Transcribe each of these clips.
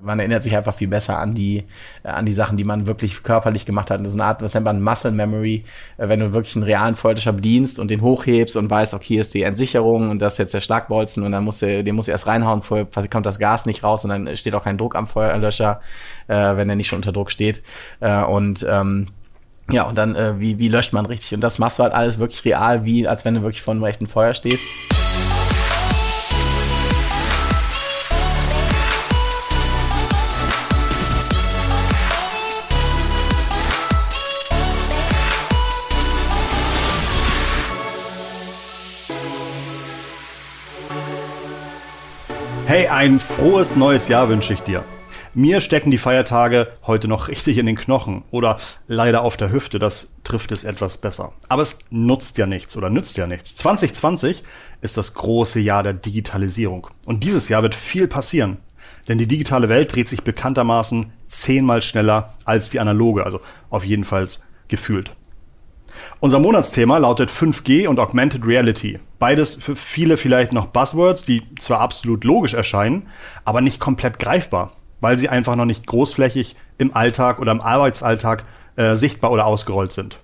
Man erinnert sich einfach viel besser an die, äh, an die Sachen, die man wirklich körperlich gemacht hat. Das ist eine Art, was nennt man Muscle Memory, äh, wenn du wirklich einen realen Feuerlöscher bedienst und den hochhebst und weißt, okay, hier ist die Entsicherung und das ist jetzt der Schlagbolzen und dann musst du, den musst du erst reinhauen, vorher kommt das Gas nicht raus und dann steht auch kein Druck am Feuerlöscher, äh, wenn er nicht schon unter Druck steht. Äh, und ähm, ja, und dann, äh, wie, wie löscht man richtig? Und das machst du halt alles wirklich real, wie als wenn du wirklich vor einem echten Feuer stehst. Hey, ein frohes neues Jahr wünsche ich dir. Mir stecken die Feiertage heute noch richtig in den Knochen oder leider auf der Hüfte, das trifft es etwas besser. Aber es nutzt ja nichts oder nützt ja nichts. 2020 ist das große Jahr der Digitalisierung. Und dieses Jahr wird viel passieren. Denn die digitale Welt dreht sich bekanntermaßen zehnmal schneller als die analoge, also auf jeden Fall gefühlt. Unser Monatsthema lautet 5G und Augmented Reality. Beides für viele vielleicht noch Buzzwords, die zwar absolut logisch erscheinen, aber nicht komplett greifbar, weil sie einfach noch nicht großflächig im Alltag oder im Arbeitsalltag äh, sichtbar oder ausgerollt sind.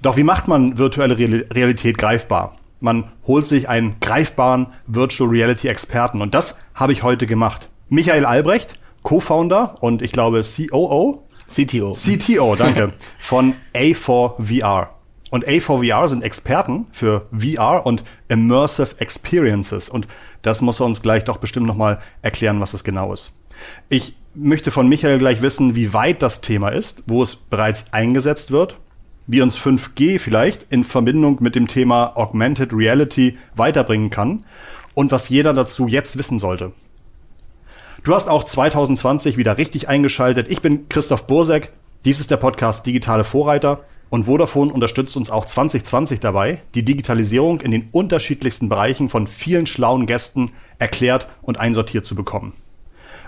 Doch wie macht man virtuelle Realität greifbar? Man holt sich einen greifbaren Virtual Reality Experten und das habe ich heute gemacht. Michael Albrecht, Co-Founder und ich glaube COO CTO. CTO, danke. Von A4VR. Und A4VR sind Experten für VR und Immersive Experiences. Und das muss er uns gleich doch bestimmt nochmal erklären, was das genau ist. Ich möchte von Michael gleich wissen, wie weit das Thema ist, wo es bereits eingesetzt wird, wie uns 5G vielleicht in Verbindung mit dem Thema Augmented Reality weiterbringen kann und was jeder dazu jetzt wissen sollte. Du hast auch 2020 wieder richtig eingeschaltet. Ich bin Christoph Bursek. Dies ist der Podcast Digitale Vorreiter. Und Vodafone unterstützt uns auch 2020 dabei, die Digitalisierung in den unterschiedlichsten Bereichen von vielen schlauen Gästen erklärt und einsortiert zu bekommen.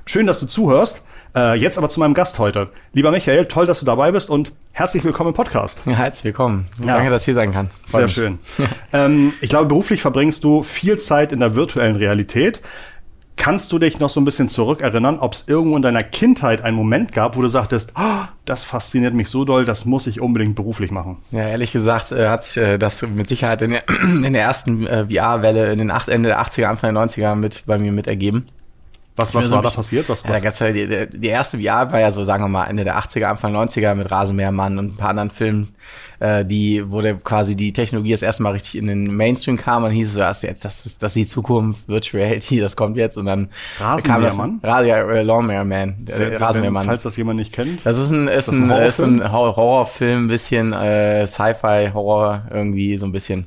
Schön, dass du zuhörst. Äh, jetzt aber zu meinem Gast heute. Lieber Michael, toll, dass du dabei bist und herzlich willkommen im Podcast. Ja, herzlich willkommen. Ja. Danke, dass ich hier sein kann. Sehr schön. ähm, ich glaube, beruflich verbringst du viel Zeit in der virtuellen Realität. Kannst du dich noch so ein bisschen zurückerinnern, ob es irgendwo in deiner Kindheit einen Moment gab, wo du sagtest, oh, das fasziniert mich so doll, das muss ich unbedingt beruflich machen? Ja, ehrlich gesagt äh, hat sich äh, das mit Sicherheit in der, in der ersten äh, VR-Welle in den acht, Ende der 80er, Anfang der 90er mit bei mir mitergeben. Was, was war da passiert? Was, was? Ja, da die, die, erste VR war ja so, sagen wir mal, Ende der 80er, Anfang 90er mit Rasenmähermann und ein paar anderen Filmen, äh, die, wo der quasi die Technologie das erste Mal richtig in den Mainstream kam und hieß es so, das, jetzt, das, ist, das ist die Zukunft, Virtual Reality, das kommt jetzt und dann Rasenmähermann? Das, ja, äh, Lawnmäherman, äh, Rasenmähermann. Falls das jemand nicht kennt. Das ist ein, ist, ist ein, ein, ist ein Horrorfilm, ein bisschen äh, Sci-Fi-Horror irgendwie so ein bisschen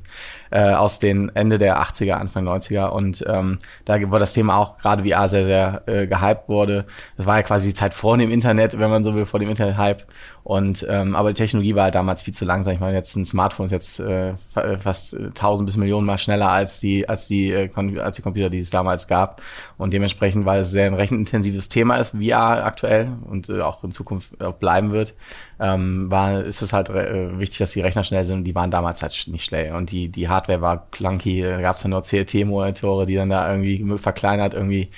äh, aus den Ende der 80er, Anfang 90er. Und ähm, da wo das Thema auch gerade VR sehr, sehr äh, gehypt wurde. Das war ja quasi die Zeit vor dem Internet, wenn man so will, vor dem Internet-Hype. Und ähm, aber die Technologie war halt damals viel zu langsam. Ich meine, jetzt ein Smartphone ist jetzt äh, fast äh, tausend bis Millionen mal schneller als die als die äh, als die Computer, die es damals gab. Und dementsprechend, weil es sehr ein rechenintensives Thema ist, VR aktuell und äh, auch in Zukunft auch bleiben wird, ähm, war ist es halt äh, wichtig, dass die Rechner schnell sind. Und die waren damals halt nicht schnell und die die Hardware war clunky. Da gab es dann nur CLT-Monitore, die dann da irgendwie verkleinert irgendwie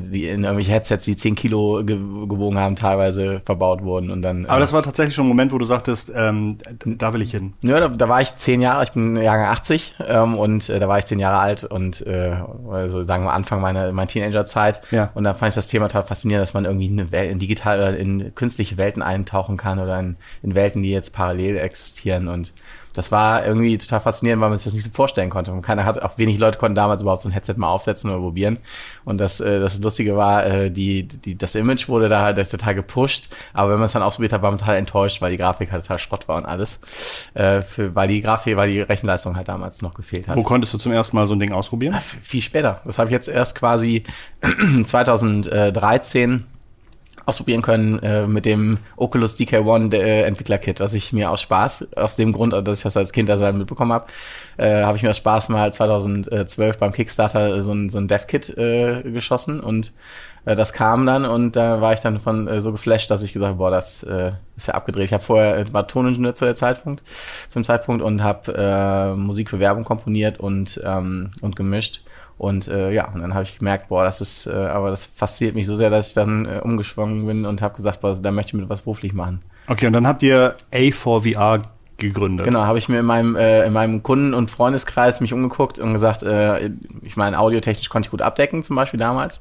die in irgendwelche Headsets, die 10 Kilo gewogen haben, teilweise verbaut wurden und dann. Aber äh, das war tatsächlich schon ein Moment, wo du sagtest, ähm, da will ich hin. Ja, da, da war ich zehn Jahre, ich bin Jahrgang 80 ähm, und äh, da war ich zehn Jahre alt und äh, also sagen wir Anfang meiner, meiner Teenagerzeit. Ja. Und da fand ich das Thema total faszinierend, dass man irgendwie in, eine Welt, in digital oder in künstliche Welten eintauchen kann oder in, in Welten, die jetzt parallel existieren und das war irgendwie total faszinierend, weil man sich das nicht so vorstellen konnte. Und keiner hat, auch wenig Leute konnten damals überhaupt so ein Headset mal aufsetzen oder probieren. Und das, äh, das Lustige war, äh, die, die, das Image wurde da halt total gepusht, aber wenn man es dann ausprobiert hat, war man total enttäuscht, weil die Grafik halt total Schrott war und alles. Äh, für, weil die Grafik, weil die Rechenleistung halt damals noch gefehlt hat. Wo konntest du zum ersten Mal so ein Ding ausprobieren? Ja, viel später. Das habe ich jetzt erst quasi 2013 ausprobieren können äh, mit dem Oculus DK1 äh, Entwickler-Kit, was ich mir aus Spaß, aus dem Grund, dass ich das als Kind also mitbekommen habe, äh, habe ich mir aus Spaß mal 2012 beim Kickstarter so ein, so ein Dev-Kit äh, geschossen und äh, das kam dann und da war ich dann von äh, so geflasht, dass ich gesagt boah, das äh, ist ja abgedreht. Ich habe vorher äh, war Toningenieur zu der Zeitpunkt, zum Zeitpunkt und habe äh, Musik für Werbung komponiert und ähm, und gemischt Und äh, ja, und dann habe ich gemerkt, boah, das ist, äh, aber das fasziniert mich so sehr, dass ich dann äh, umgeschwungen bin und habe gesagt, boah, da möchte ich mit was beruflich machen. Okay, und dann habt ihr A4VR gegründet. Genau, habe ich mir in meinem, äh, in meinem Kunden- und Freundeskreis mich umgeguckt und gesagt, äh, ich meine, audiotechnisch konnte ich gut abdecken, zum Beispiel damals.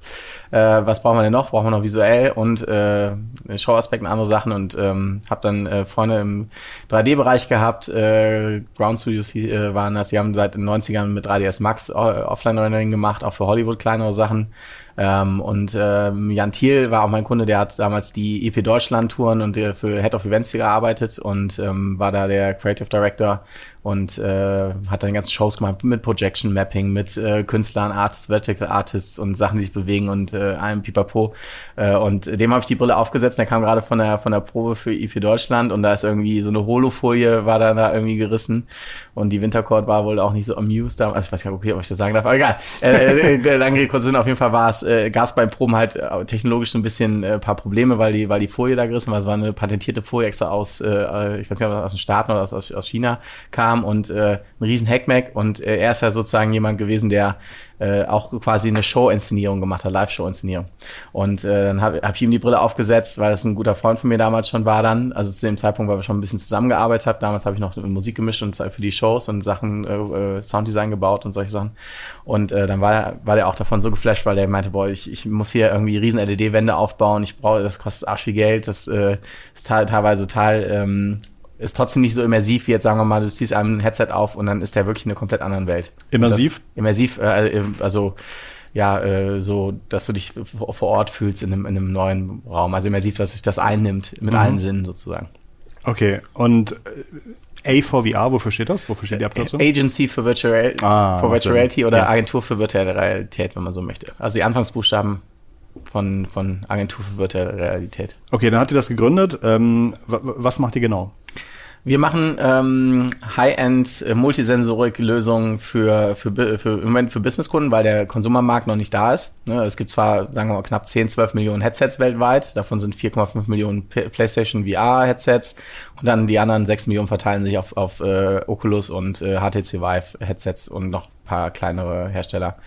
Äh, was brauchen wir denn noch? Brauchen wir noch visuell und äh, Showaspekte und andere Sachen und ähm, habe dann äh, Freunde im 3D-Bereich gehabt. Äh, Ground Studios äh, waren das, die haben seit den 90ern mit 3ds Max äh, Offline-Rendering gemacht, auch für Hollywood kleinere Sachen. Ähm, und ähm, Jan Thiel war auch mein Kunde, der hat damals die EP Deutschland Touren und der für Head of Events hier gearbeitet und ähm, war da der Creative Director und äh, hat dann ganze Shows gemacht mit Projection Mapping, mit äh, Künstlern, Artists, Vertical Artists und Sachen, die sich bewegen und äh, einem Pipapo. Äh, und dem habe ich die Brille aufgesetzt. Der kam gerade von der von der Probe für IP Deutschland und da ist irgendwie so eine Holofolie war da, da irgendwie gerissen und die Wintercourt war wohl auch nicht so amused. Da. Also ich weiß gar nicht, okay, ob ich das sagen darf, aber egal. Äh, äh, lange kurz Sinn, auf jeden Fall war es, äh, gab es beim Proben halt äh, technologisch ein bisschen äh, paar Probleme, weil die weil die Folie da gerissen war. Es war eine patentierte Folie extra aus, äh, ich weiß nicht, aus den Staaten oder aus, aus China kam kam und äh, ein riesen Hackmack und äh, er ist ja sozusagen jemand gewesen, der äh, auch quasi eine Show-Inszenierung gemacht hat, Live-Show-Inszenierung. Und äh, dann habe hab ich ihm die Brille aufgesezt, weil das ein guter Freund von mir damals schon war dann, also zu dem Zeitpunkt, weil wir schon ein bisschen zusammengearbeitet haben. Damals habe ich noch Musik gemischt und für die Shows und Sachen, äh, äh, Sounddesign gebaut und solche Sachen. Und äh, dann war, war der auch davon so geflasht, weil der meinte, boah, ich, ich muss hier irgendwie riesen LED-Wände aufbauen, ich brauche, das kostet arsch viel Geld, das äh, ist teilweise total ähm, ist trotzdem nicht so immersiv wie jetzt, sagen wir mal, du ziehst einem ein Headset auf und dann ist der wirklich in einer komplett anderen Welt. Immersiv? Das, immersiv, äh, also ja, äh, so, dass du dich vor Ort fühlst in einem, in einem neuen Raum. Also immersiv, dass sich das einnimmt, mit mhm. allen Sinnen sozusagen. Okay, und äh, A4VR, wofür steht das? Wofür steht die Abkürzung? Agency for Virtual, ah, for Virtual Reality oder ja. Agentur für virtuelle Realität, wenn man so möchte. Also die Anfangsbuchstaben von, von Agentur für virtuelle Realität. Okay, dann habt ihr das gegründet. Ähm, was macht ihr genau? Wir machen ähm, High-End äh, Multisensorik-Lösungen für, für, für, im Moment für Businesskunden, weil der Konsumermarkt noch nicht da ist. Ne, es gibt zwar, sagen wir mal, knapp 10, 12 Millionen Headsets weltweit. Davon sind 4,5 Millionen PlayStation VR-Headsets. Und dann die anderen 6 Millionen verteilen sich auf, auf äh, Oculus und äh, HTC Vive-Headsets und noch ein paar kleinere Hersteller.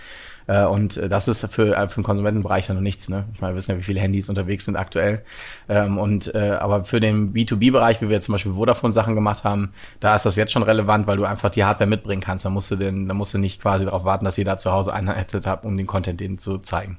Äh, und äh, das ist für, äh, für den Konsumentenbereich ja noch nichts. Ne? Ich meine, wir wissen ja, wie viele Handys unterwegs sind aktuell. Ähm, und äh, aber für den B2B-Bereich, wie wir jetzt zum Beispiel Vodafone-Sachen gemacht haben, da ist das jetzt schon relevant, weil du einfach die Hardware mitbringen kannst. Da musst du denn, da musst du nicht quasi darauf warten, dass jeder zu Hause ein Headset hat, um den Content denen zu zeigen.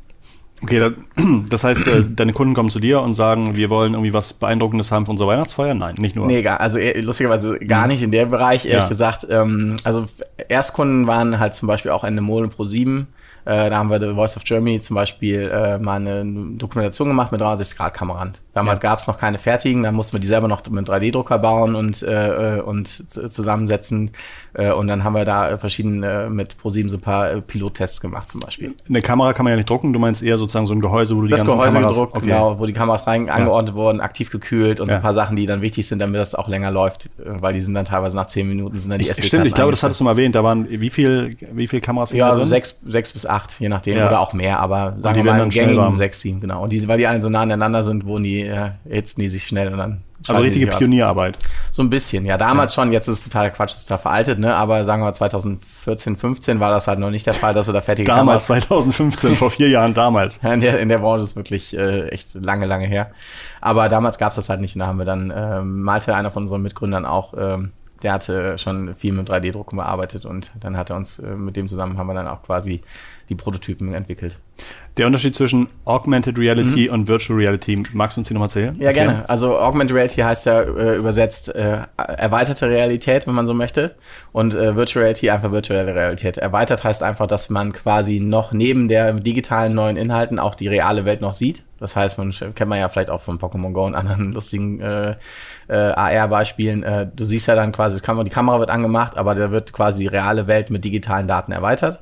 Okay, das heißt, deine Kunden kommen zu dir und sagen, wir wollen irgendwie was Beeindruckendes haben für unsere Weihnachtsfeier? Nein, nicht nur. Nee, gar, also lustigerweise gar mhm. nicht in dem Bereich, ehrlich ja. gesagt. Ähm, also Erstkunden waren halt zum Beispiel auch Ende Mole Pro 7 äh, da haben wir The Voice of Germany zum Beispiel äh, mal eine Dokumentation gemacht mit 360-Grad-Kameran. Damals ja. gab es noch keine fertigen, dann mussten wir die selber noch mit 3D-Drucker bauen und, äh, und zusammensetzen. Äh, und dann haben wir da verschiedene mit ProSieben so ein paar äh, Pilottests gemacht zum Beispiel. Eine Kamera kann man ja nicht drucken, du meinst eher sozusagen so ein Gehäuse, wo du die das ganzen Gehäuse Kameras... gedruckt, okay. genau, wo die Kameras rein ja. angeordnet wurden, aktiv gekühlt und ja. so ein paar Sachen, die dann wichtig sind, damit das auch länger läuft, weil die sind dann teilweise nach zehn Minuten sind dann die SD Stimmt, ich glaube, das hattest du mal erwähnt, da waren wie viel, wie viel Kameras? Ja, also sechs, sechs bis acht, je nachdem, oder auch mehr, aber sagen wir mal gängigen sechs, sieben, genau. Und die, weil die alle so nah aneinander sind, wurden die, äh, hitzen die sich schnell und dann also richtige Pionierarbeit. So ein bisschen, ja. Damals ja. schon, jetzt ist es totaler Quatsch, ist da veraltet, ne? Aber sagen wir mal 2014, 15 war das halt noch nicht der Fall, dass du da fertige Damals, Kameras 2015, vor vier Jahren damals. In der, in der Branche ist wirklich äh, echt lange, lange her. Aber damals gab es das halt nicht und da haben wir dann, ähm, Malte, einer von unseren Mitgründern auch, ähm, der hatte schon viel mit 3D-Drucken bearbeitet und dann hat er uns, äh, mit dem zusammen haben wir dann auch quasi die Prototypen entwickelt. Der Unterschied zwischen Augmented Reality mhm. und Virtual Reality, magst du uns die nochmal erzählen? Ja, okay. gerne. Also Augmented Reality heißt ja äh, übersetzt äh, erweiterte Realität, wenn man so möchte. Und äh, Virtual Reality einfach virtuelle Realität. Erweitert heißt einfach, dass man quasi noch neben der digitalen neuen Inhalten auch die reale Welt noch sieht. Das heißt, man kennt man ja vielleicht auch von Pokémon Go und anderen lustigen äh, äh, AR-Beispielen. Äh, du siehst ja dann quasi, die Kamera wird angemacht, aber da wird quasi die reale Welt mit digitalen Daten erweitert.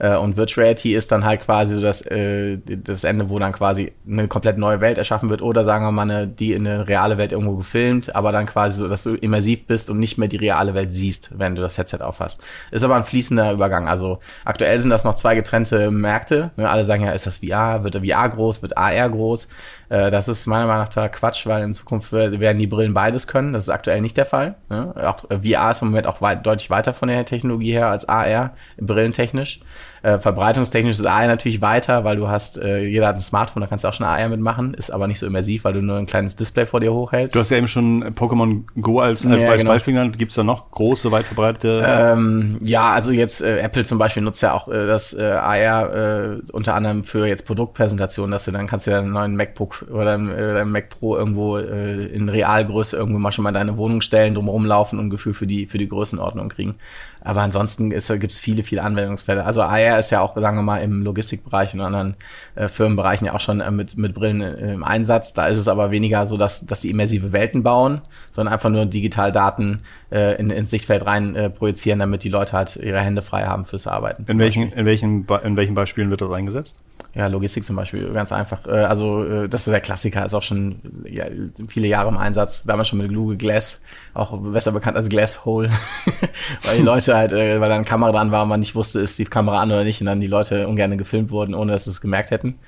Äh, und Reality ist dann halt quasi so das, äh, das Ende, wo dann quasi eine komplett neue Welt erschaffen wird oder sagen wir mal eine, die in eine reale Welt irgendwo gefilmt, aber dann quasi so, dass du immersiv bist und nicht mehr die reale Welt siehst, wenn du das Headset aufhast. Ist aber ein fließender Übergang. Also aktuell sind das noch zwei getrennte Märkte. Ne, alle sagen ja, ist das VR? Wird der VR groß? Wird AR groß? Äh, das ist meiner Meinung nach Quatsch, weil in Zukunft werden die Brillen beides können. Das ist aktuell nicht der Fall. Ne? Auch VR ist im Moment auch weit, deutlich weiter von der Technologie her als AR, brillentechnisch. Äh, verbreitungstechnisch ist AR natürlich weiter, weil du hast, äh, jeder hat ein Smartphone, da kannst du auch schon AR mitmachen, ist aber nicht so immersiv, weil du nur ein kleines Display vor dir hochhältst. Du hast ja eben schon Pokémon Go als, als ja, genau. Beispiel genannt. Gibt es da noch große, weit verbreitete? Ähm, ja, also jetzt äh, Apple zum Beispiel nutzt ja auch äh, das äh, AR äh, unter anderem für jetzt Produktpräsentationen, dass du dann kannst du ja einen neuen MacBook oder äh, dein Mac Pro irgendwo äh, in Realgröße irgendwo mal schon mal in deine Wohnung stellen, drumherum laufen und ein Gefühl für die, für die Größenordnung kriegen. Aber ansonsten gibt es viele, viele Anwendungsfälle. Also AR ist ja auch, sagen wir mal, im Logistikbereich und anderen äh, Firmenbereichen ja auch schon äh, mit, mit Brillen äh, im Einsatz. Da ist es aber weniger so, dass, dass die immersive Welten bauen, sondern einfach nur digital Daten äh, in, ins Sichtfeld rein äh, projizieren, damit die Leute halt ihre Hände frei haben fürs Arbeiten. In welchen, in, welchen, in welchen Beispielen wird das eingesetzt? Ja, Logistik zum Beispiel, ganz einfach. Äh, also äh, das ist so der Klassiker, ist auch schon ja, viele Jahre im Einsatz. Damals schon mit Google Glass, auch besser bekannt als Glass Hole, weil die Leute halt, äh, weil da eine Kamera dran war und man nicht wusste, ist die Kamera an oder nicht und dann die Leute ungern gefilmt wurden, ohne dass sie es gemerkt hätten.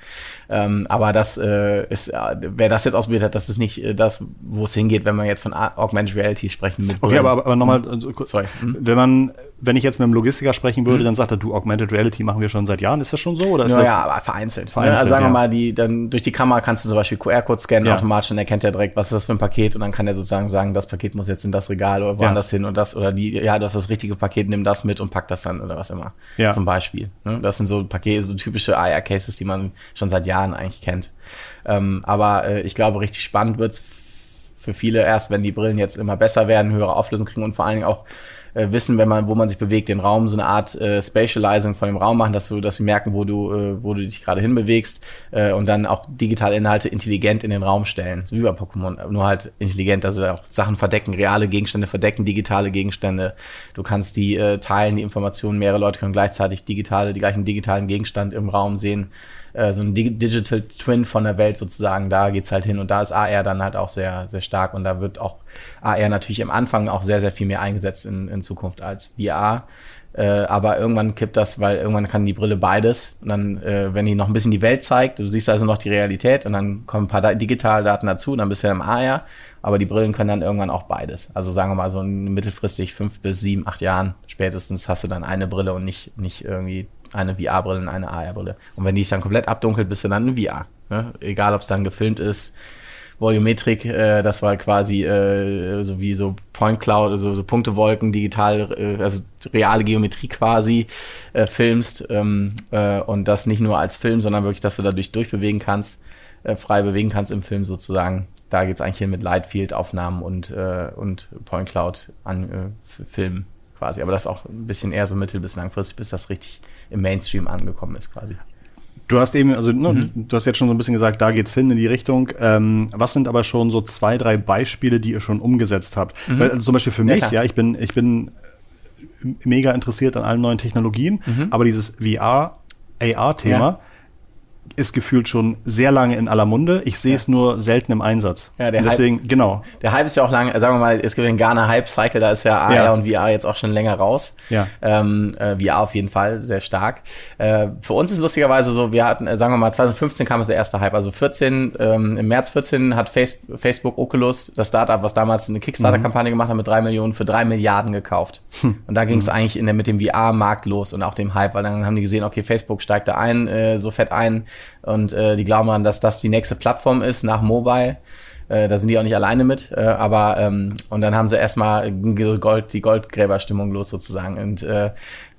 Ähm, aber das ist, wer das jetzt ausprobiert hat, das ist nicht das, wo es hingeht, wenn man jetzt von Augmented Reality sprechen mit. Okay, aber, aber nochmal, hm. also, Sorry. Hm? wenn man, wenn ich jetzt mit einem Logistiker sprechen würde, hm. dann sagt er, du, Augmented Reality machen wir schon seit Jahren. Ist das schon so? Oder ist ja, das ja, aber vereinzelt. Ne? vereinzelt also sagen ja. wir mal, die, dann durch die Kamera kannst du zum Beispiel QR-Code scannen ja. automatisch und erkennt er direkt, was ist das für ein Paket und dann kann er sozusagen sagen, das Paket muss jetzt in das Regal oder woanders ja. hin und das oder die, ja, du hast das richtige Paket, nimm das mit und pack das dann oder was immer. Ja. Zum Beispiel. Ne? Das sind so Pakete, so typische AR-Cases, die man schon seit Jahren eigentlich kennt. Ähm, aber äh, ich glaube, richtig spannend wird's für viele erst, wenn die Brillen jetzt immer besser werden, höhere Auflösung kriegen und vor allen Dingen auch äh, wissen, wenn man, wo man sich bewegt, den Raum, so eine Art äh, Spatializing von dem Raum machen, dass du, dass sie merken, wo du, äh, wo du dich gerade hinbewegst äh, und dann auch digitale Inhalte intelligent in den Raum stellen, so wie bei Pokémon, nur halt intelligent, also auch Sachen verdecken, reale Gegenstände verdecken, digitale Gegenstände. Du kannst die äh, teilen, die Informationen, mehrere Leute können gleichzeitig digitale, die gleichen digitalen Gegenstand im Raum sehen äh, so ein Digital Twin von der Welt sozusagen, da geht's halt hin und da ist AR dann halt auch sehr, sehr stark und da wird auch AR natürlich im Anfang auch sehr, sehr viel mehr eingesetzt in, in Zukunft als VR. Äh, aber irgendwann kippt das, weil irgendwann kann die Brille beides. Und dann, äh, wenn die noch ein bisschen die Welt zeigt, du siehst also noch die Realität und dann kommen ein paar Digitaldaten dazu und dann bist du ja im AR. Aber die Brillen können dann irgendwann auch beides. Also sagen wir mal so mittelfristig fünf bis sieben, acht Jahren spätestens hast du dann eine Brille und nicht, nicht irgendwie eine VR-Brille und eine AR-Brille. Und wenn die sich dann komplett abdunkelt, bist du dann in VR. Ne? Egal, ob es dann gefilmt ist, Volumetrik, äh, das war quasi äh, so wie so Point Cloud, also so Punktewolken, digital, äh, also reale Geometrie quasi äh, filmst ähm, äh, und das nicht nur als Film, sondern wirklich, dass du dadurch durchbewegen kannst, äh, frei bewegen kannst im Film sozusagen. Da geht's eigentlich hin mit Lightfield-Aufnahmen und, äh, und Point Cloud an äh, Filmen quasi. Aber das auch ein bisschen eher so mittel- bis langfristig, bis das richtig im Mainstream angekommen ist quasi. Du hast eben, also ne, mhm. du hast jetzt schon so ein bisschen gesagt, da geht's hin in die Richtung. Ähm, was sind aber schon so zwei, drei Beispiele, die ihr schon umgesetzt habt? Mhm. Weil, also zum Beispiel für mich, ja, ja, ich bin, ich bin mega interessiert an allen neuen Technologien, mhm. aber dieses VR, AR-Thema, ja ist gefühlt schon sehr lange in aller Munde. Ich sehe ja. es nur selten im Einsatz. Ja, der deswegen, Hype, genau. Der Hype ist ja auch lange, sagen wir mal, es gibt den Ghana Hype Cycle, da ist ja AR ja. und VR jetzt auch schon länger raus. Ja. Ähm, äh, VR auf jeden Fall sehr stark. Äh, für uns ist lustigerweise so, wir hatten, äh, sagen wir mal, 2015 kam es der erste Hype. Also 14, ähm, im März 14 hat Face Facebook Oculus, das Startup, was damals eine Kickstarter-Kampagne mhm. gemacht hat, mit drei Millionen für drei Milliarden gekauft. Hm. Und da ging es mhm. eigentlich in der, mit dem VR-Markt los und auch dem Hype, weil dann haben die gesehen, okay, Facebook steigt da ein, äh, so fett ein und äh, die glauben an, dass das die nächste Plattform ist nach Mobile. Äh, da sind die auch nicht alleine mit, äh, aber ähm, und dann haben sie erstmal Gold, die Goldgräberstimmung los sozusagen. Und äh,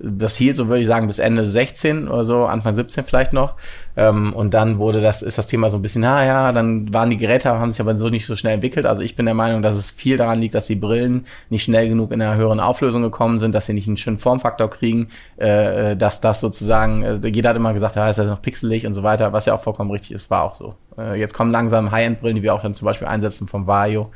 das hielt, so würde ich sagen, bis Ende 16 oder so, Anfang 17 vielleicht noch. Ähm, und dann wurde das, ist das Thema so ein bisschen, naja, dann waren die Geräte, haben sich aber so nicht so schnell entwickelt. Also ich bin der Meinung, dass es viel daran liegt, dass die Brillen nicht schnell genug in einer höheren Auflösung gekommen sind, dass sie nicht einen schönen Formfaktor kriegen, äh, dass das sozusagen, äh, jeder hat immer gesagt, ja, ist ja noch pixelig und so weiter, was ja auch vollkommen richtig ist, war auch so. Äh, jetzt kommen langsam High-End-Brillen, die wir auch dann zum Beispiel einsetzen vom Vario,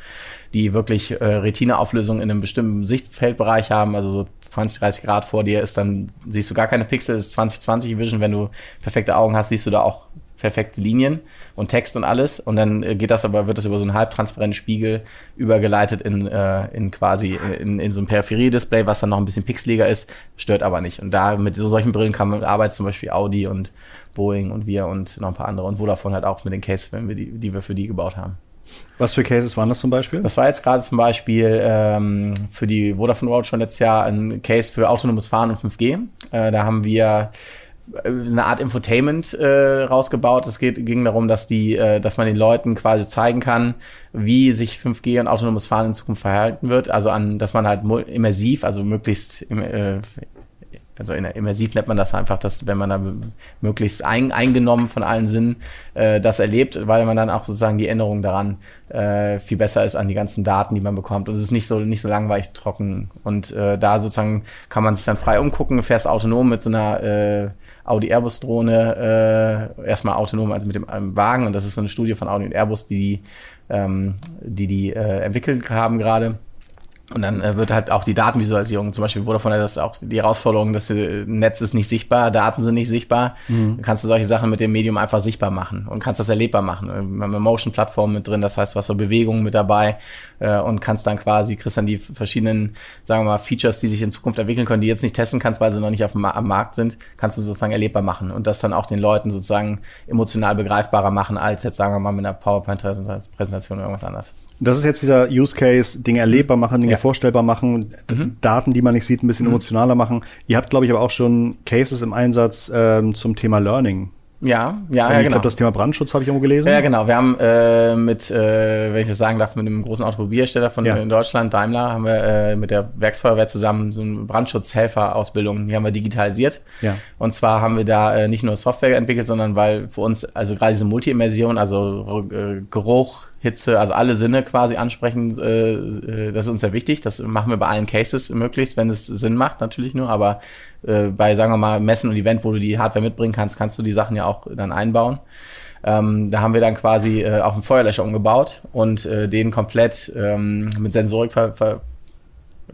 die wirklich äh, Retina-Auflösung in einem bestimmten Sichtfeldbereich haben, also so 20, 30 Grad vor dir ist, dann siehst du gar keine Pixel, ist 2020 Vision, wenn du perfekte Augen hast, siehst du da auch perfekte Linien und Text und alles. Und dann äh, geht das aber, wird das über so einen halbtransparenten Spiegel übergeleitet in, äh, in quasi in, in so ein Peripherie-Display, was dann noch ein bisschen pixeliger ist, stört aber nicht. Und da mit so solchen Brillen kann man arbeiten, zum Beispiel Audi und Boeing und wir und noch ein paar andere und Vodafone halt auch mit den Cases, wenn wir die, die wir für die gebaut haben. Was für Cases waren das zum Beispiel? Das war jetzt gerade zum Beispiel ähm, für die Vodafone Road schon letztes Jahr ein Case für autonomes Fahren und 5G. Äh, da haben wir eine Art Infotainment äh, rausgebaut. Es geht, ging darum, dass die, äh, dass man den Leuten quasi zeigen kann, wie sich 5G und autonomes Fahren in Zukunft verhalten wird. Also an, dass man halt immersiv, also möglichst äh, also immersiv nennt man das einfach, dass wenn man da möglichst ein, eingenommen von allen Sinnen äh, das erlebt, weil man dann auch sozusagen die Erinnerung daran äh, viel besser ist an die ganzen Daten, die man bekommt. Und es ist nicht so nicht so langweilig trocken. Und äh, da sozusagen kann man sich dann frei umgucken, fährst autonom mit so einer äh, Audi Airbus Drohne äh, erstmal autonom, also mit dem Wagen. Und das ist so eine Studie von Audi und Airbus, die ähm, die die äh, entwickelt haben gerade und dann äh, wird halt auch die Datenvisualisierung, zum Beispiel Vodafone hat das auch die Herausforderung, dass äh, Netz ist nicht sichtbar, Daten sind nicht sichtbar. Mhm. Dann kannst du solche Sachen mit dem Medium einfach sichtbar machen und kannst das erlebbar machen. Wir haben eine Motion-Plattform mit drin, das heißt, hast so Bewegungen mit dabei äh, und kannst dann quasi, kriegst dann die verschiedenen, sagen wir mal, Features, die sich in Zukunft entwickeln können, die jetzt nicht testen kannst, weil sie noch nicht auf dem am Markt sind, kannst du sozusagen erlebbar machen und das dann auch den Leuten sozusagen emotional begreifbarer machen, als jetzt, sagen wir mal, mit einer PowerPoint-Präsentation oder irgendwas anderes. Das ist jetzt dieser Use Case, Dinge erlebbar machen, Dinge ja. vorstellbar machen, mhm. Daten, die man nicht sieht, ein bisschen mhm. emotionaler machen. Ihr habt, glaube ich, aber auch schon Cases im Einsatz ähm, zum Thema Learning. Ja, ja, ja, ich genau. glaube, das Thema Brandschutz habe ich irgendwo gelesen. Ja, genau. Wir haben äh, mit, äh, wenn ich das sagen darf, mit einem großen Automobilhersteller von ja. in Deutschland, Daimler, haben wir äh, mit der Werksfeuerwehr zusammen so eine Brandschutzhelfer-Ausbildung, die haben wir digitalisiert. Ja. Und zwar haben wir da äh, nicht nur Software entwickelt, sondern weil für uns, also gerade diese Multi-Immersion, also äh, Geruch, Hitze, also alle Sinne quasi ansprechen, äh, äh, das ist uns sehr wichtig. Das machen wir bei allen Cases möglichst, wenn es Sinn macht, natürlich nur. Aber äh, bei, sagen wir mal, Messen und Event, wo du die Hardware mitbringen kannst, kannst du die Sachen ja auch dann einbauen. Ähm, da haben wir dann quasi äh, auch einen Feuerlöscher umgebaut und äh, den komplett ähm, mit Sensorik ver, ver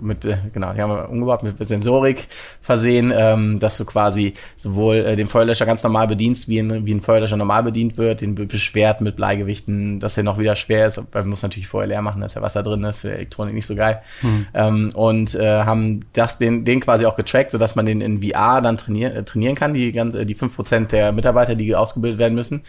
mit, äh, genau, die haben wir umgebaut mit, mit Sensorik versehen, ähm, dass du quasi sowohl äh, den Feuerlöscher ganz normal bedienst, wie ein, wie ein Feuerlöscher normal bedient wird, den beschwert mit Bleigewichten, dass er noch wieder schwer ist. Man muss natürlich vorher leer machen, dass ja Wasser drin ist, für Elektronik nicht so geil. Mhm. Ähm, und äh, haben das, den, den quasi auch getrackt, sodass man den in VR dann trainier, äh, trainieren kann, die, ganze, die fünf Prozent der Mitarbeiter, die ausgebildet werden müssen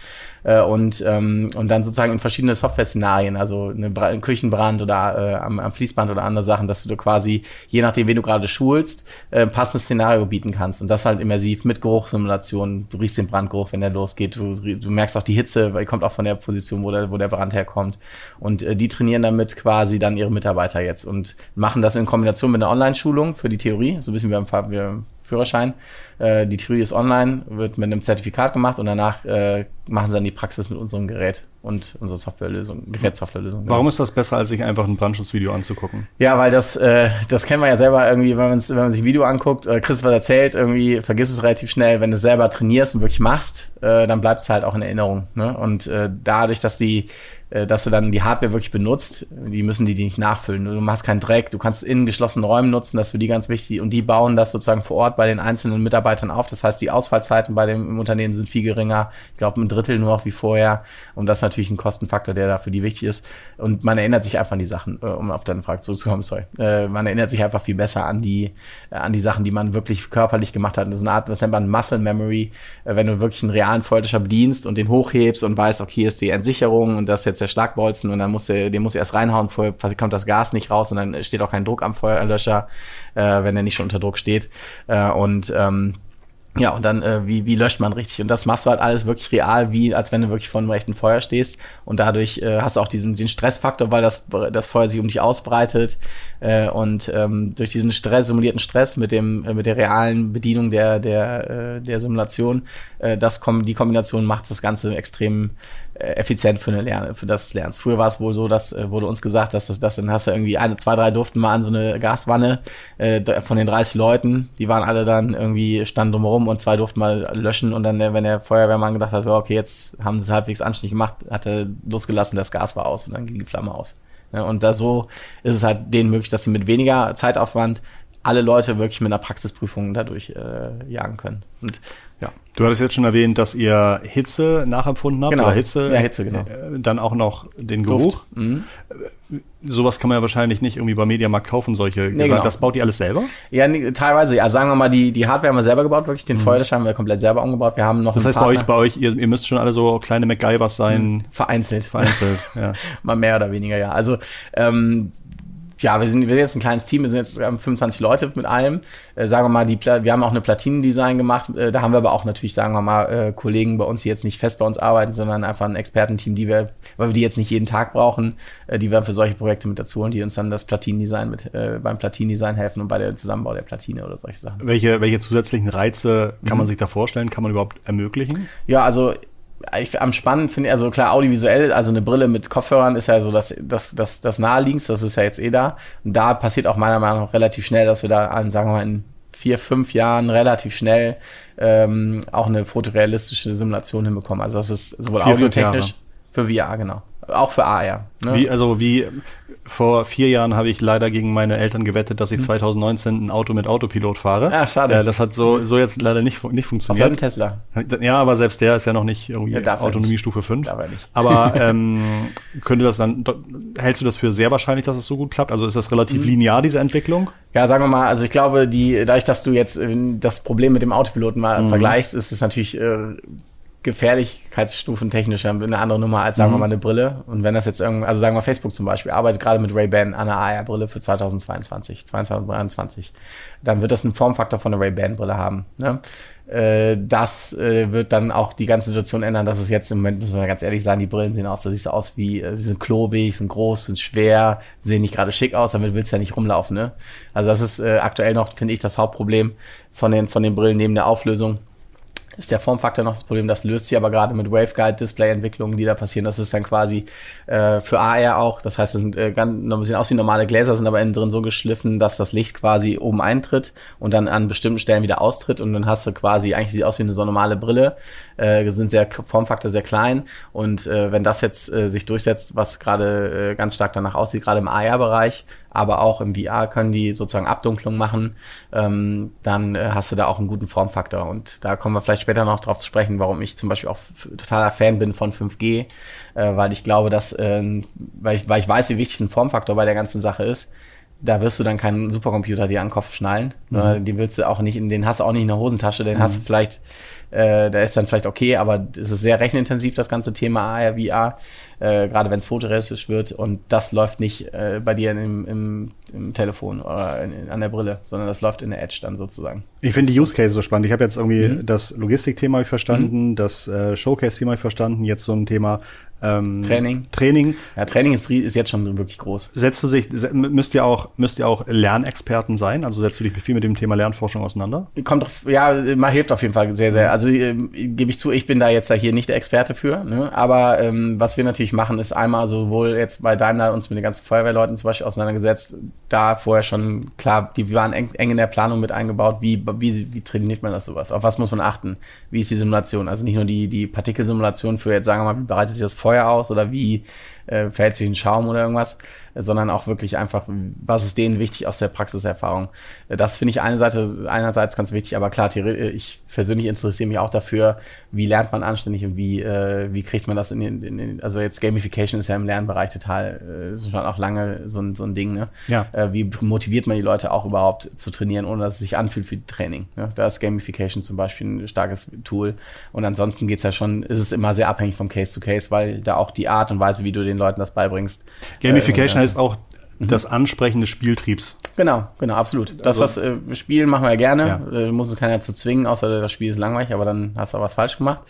äh, und, ähm, und dann sozusagen in verschiedene Software-Szenarien, also eine Bra ein Küchenbrand oder äh, am, am Fließband oder andere Sachen, dass du quasi, je nachdem, wen du gerade schulst, äh, passendes Szenario bieten kannst. Und das halt immersiv mit Geruchssimulation. Du riechst den Brandgeruch, wenn der losgeht. Du, du merkst auch die Hitze, weil die kommt auch von der Position, wo der, wo der Brand herkommt. Und äh, die trainieren damit quasi dann ihre Mitarbeiter jetzt und machen das in Kombination mit einer Online-Schulung für die Theorie, so ein bisschen wie beim, wir Führerschein. Äh, die Theorie ist online, wird mit einem Zertifikat gemacht und danach äh, machen sie dann die Praxis mit unserem Gerät und unserer Softwarelösung, Gerätsoftwarelösung. Warum ist das besser, als sich einfach ein Brandschutzvideo anzugucken? Ja, weil das, äh, das kennen wir ja selber irgendwie, wenn, wenn man sich ein Video anguckt, äh, Chris was erzählt, irgendwie vergiss es relativ schnell. Wenn du selber trainierst und wirklich machst, äh, dann bleibt es halt auch in Erinnerung. Ne? Und äh, dadurch, dass die äh, dass du dann die Hardware wirklich benutzt, die müssen die, die nicht nachfüllen. Du machst keinen Dreck, du kannst in geschlossenen Räumen nutzen, das ist für die ganz wichtig. Und die bauen das sozusagen vor Ort bei den einzelnen Mitarbeitern auf. Das heißt, die Ausfallzeiten bei dem Unternehmen sind viel geringer. Ich glaube, ein Drittel nur noch wie vorher. Und das ist natürlich ein Kostenfaktor, der da für die wichtig ist. Und man erinnert sich einfach an die Sachen, äh, um auf deine Frage zurückzukommen, sorry. Äh, man erinnert sich einfach viel besser an die, an die Sachen, die man wirklich körperlich gemacht hat. Das ist eine Art, was nennt man Muscle Memory, wenn du wirklich einen realen Feuerlöscher bedienst und den hochhebst und weißt, okay, hier ist die Entsicherung und das ist jetzt der Schlagbolzen und dann musst du, den musst du erst reinhauen, vorher kommt das Gas nicht raus und dann steht auch kein Druck am Feuerlöscher, äh, wenn er nicht schon unter Druck steht. Äh, und ähm, ja, und dann, äh, wie, wie löscht man richtig? Und das machst du halt alles wirklich real, wie als wenn du wirklich vor einem rechten Feuer stehst. Und dadurch äh, hast du auch diesen den Stressfaktor, weil das, das Feuer sich um dich ausbreitet. Äh, und ähm, durch diesen Stress, simulierten Stress mit dem, äh, mit der realen Bedienung der, der, äh, der Simulation, äh, das kom die Kombination macht das Ganze extrem äh, effizient für, eine Lern für das Lernens. Früher war es wohl so, dass äh, wurde uns gesagt, dass das, das dann hast du irgendwie eine, zwei, drei durften mal an so eine Gaswanne äh, von den 30 Leuten, die waren alle dann irgendwie standen drumherum und zwei durften mal löschen und dann, wenn der Feuerwehrmann gedacht hat, okay, jetzt haben sie es halbwegs anständig gemacht, hat er losgelassen, das Gas war aus und dann ging die Flamme aus. Ja, und da so ist es halt denen möglich, dass sie mit weniger Zeitaufwand alle Leute wirklich mit einer Praxisprüfung dadurch äh, jagen können. Und ja. Du hattest jetzt schon erwähnt, dass ihr Hitze nachempfunden habt. Genau. Oder Hitze, ja, Hitze genau. Äh, dann auch noch den Geruch. Mhm. Äh, sowas kann man ja wahrscheinlich nicht irgendwie beim Mediamarkt kaufen, solche. Nee, genau. Das baut ihr alles selber? Ja, nee, teilweise. Ja, sagen wir mal, die, die Hardware haben wir selber gebaut, wirklich. Den mhm. Feuerlöscher haben wir komplett selber umgebaut. Wir haben noch. Das heißt bei euch, bei euch, ihr, ihr, müsst schon alle so kleine MacGyvers sein. Mhm. Vereinzelt. Vereinzelt, ja. mal mehr oder weniger, ja. Also, ähm, ja, wir sind, wir sind jetzt ein kleines Team, wir sind jetzt 25 Leute mit allem. Äh, sagen wir mal, die, wir haben auch eine Platinendesign gemacht. Äh, da haben wir aber auch natürlich, sagen wir mal, äh, Kollegen bei uns, die jetzt nicht fest bei uns arbeiten, sondern einfach ein Expertenteam, die wir, weil wir die jetzt nicht jeden Tag brauchen, äh, die wir für solche Projekte mit dazu holen, die uns dann das Platinendesign mit äh, beim Platinendesign helfen und bei der Zusammenbau der Platine oder solche Sachen. Welche, welche zusätzlichen Reize kann mhm. man sich da vorstellen? Kann man überhaupt ermöglichen? Ja, also ich am spannend finde, also klar, audiovisuell, also eine Brille mit Kopfhörern ist ja so das, das, das, das naheliegendste, das ist ja jetzt eh da. Und da passiert auch meiner Meinung nach relativ schnell, dass wir da, sagen wir mal, in vier, fünf Jahren relativ schnell ähm, auch eine fotorealistische Simulation hinbekommen. Also das ist sowohl vier, audiotechnisch für VR, genau. Auch für AR. Ne? Wie, also wie vor vier Jahren habe ich leider gegen meine Eltern gewettet, dass ich 2019 hm. ein Auto mit Autopilot fahre. Ah, schade. Äh, das hat so, so jetzt leider nicht, nicht funktioniert. ein Tesla. Ja, aber selbst der ist ja noch nicht irgendwie ja, Autonomiestufe 5. Darf er nicht. Aber ähm, könnte das dann, hältst du das für sehr wahrscheinlich, dass es so gut klappt? Also ist das relativ mhm. linear, diese Entwicklung? Ja, sagen wir mal, also ich glaube, die, dadurch, dass du jetzt äh, das Problem mit dem Autopiloten mal mhm. vergleichst, ist es natürlich äh, Gefährlichkeitsstufen technisch eine andere Nummer als, sagen mhm. wir mal, eine Brille. Und wenn das jetzt irgendwie, also sagen wir Facebook zum Beispiel, arbeitet gerade mit Ray-Ban an einer AR-Brille für 2022, 2023, dann wird das einen Formfaktor von einer Ray-Ban-Brille haben. Ne? Äh, das äh, wird dann auch die ganze Situation ändern, dass es jetzt im Moment, muss man ganz ehrlich sagen, die Brillen sehen aus, da siehst du aus wie, äh, sie sind klobig, sind groß, sind schwer, sehen nicht gerade schick aus, damit willst du ja nicht rumlaufen. Ne? Also das ist aktuell noch, finde ich, das Hauptproblem von den, von den Brillen neben der Auflösung ist der Formfaktor noch das Problem. Das löst sich aber gerade mit Waveguide-Display-Entwicklungen, die da passieren. Das ist dann quasi äh, für AR auch. Das heißt, es sind äh, ganz, sehen aus wie normale Gläser, sind aber innen drin so geschliffen, dass das Licht quasi oben eintritt und dann an bestimmten Stellen wieder austritt. Und dann hast du quasi, eigentlich sieht aus wie eine so normale Brille, äh, sind sehr Formfaktor sehr klein. Und äh, wenn das jetzt äh, sich durchsetzt, was gerade äh, ganz stark danach aussieht, gerade im AR-Bereich, aber auch im VR können die sozusagen Abdunklung machen, ähm, dann äh, hast du da auch einen guten Formfaktor. Und da kommen wir vielleicht später noch drauf zu sprechen, warum ich zum Beispiel auch totaler Fan bin von 5G, äh, weil ich glaube, dass, äh, weil, ich, weil ich weiß, wie wichtig ein Formfaktor bei der ganzen Sache ist, da wirst du dann keinen Supercomputer dir an den Kopf schnallen. Mhm. Den willst du auch nicht, in den hast du auch nicht in der Hosentasche, den mhm. hast du vielleicht äh, da ist dann vielleicht okay, aber es ist sehr rechenintensiv, das ganze Thema AR, VR, äh, gerade wenn es fotorealistisch wird und das läuft nicht äh, bei dir im, im, im Telefon oder in, an der Brille, sondern das läuft in der Edge dann sozusagen. Ich finde die Use Case so spannend. Ich habe jetzt irgendwie mhm. das Logistikthema verstanden, mhm. das äh, Showcase-Thema verstanden, jetzt so ein Thema ähm, Training. Training. Ja, Training ist, ist jetzt schon wirklich groß. Setzt du sich, müsst ihr auch, müsst ihr auch Lernexperten sein? Also setzt du dich viel mit dem Thema Lernforschung auseinander? Kommt doch, ja, man hilft auf jeden Fall sehr, sehr. Also äh, gebe ich zu, ich bin da jetzt da hier nicht der Experte für. Ne? Aber ähm, was wir natürlich machen, ist einmal sowohl jetzt bei Daimler uns mit den ganzen Feuerwehrleuten zum Beispiel auseinandergesetzt, da vorher schon klar, die waren eng, eng in der Planung mit eingebaut, wie, wie, wie trainiert man das sowas? Auf was muss man achten? Wie ist die Simulation? Also nicht nur die, die Partikelsimulation für jetzt sagen wir mal, wie bereitet sich das Feuer aus oder wie äh, verhält sich ein Schaum oder irgendwas, sondern auch wirklich einfach, was ist denen wichtig aus der Praxiserfahrung. Das finde ich eine Seite, einerseits ganz wichtig, aber klar, ich persönlich interessiere mich auch dafür, wie lernt man anständig und wie, äh, wie kriegt man das in den, in den, also jetzt Gamification ist ja im Lernbereich total, äh, ist schon auch lange so ein, so ein Ding, ne? Ja. Äh, wie motiviert man die Leute auch überhaupt zu trainieren, ohne dass es sich anfühlt für Training. Ne? Da ist Gamification zum Beispiel ein starkes Tool. Und ansonsten geht's ja schon, ist es immer sehr abhängig vom Case to Case, weil da auch die Art und Weise, wie du den Leuten das beibringst. Gamification äh, heißt auch mhm. das Ansprechen des Spieltriebs. Genau, genau, absolut. Das, also, was äh, Spielen machen wir gerne. Ja. Äh, muss es keiner zu zwingen, außer das Spiel ist langweilig, aber dann hast du auch was falsch gemacht.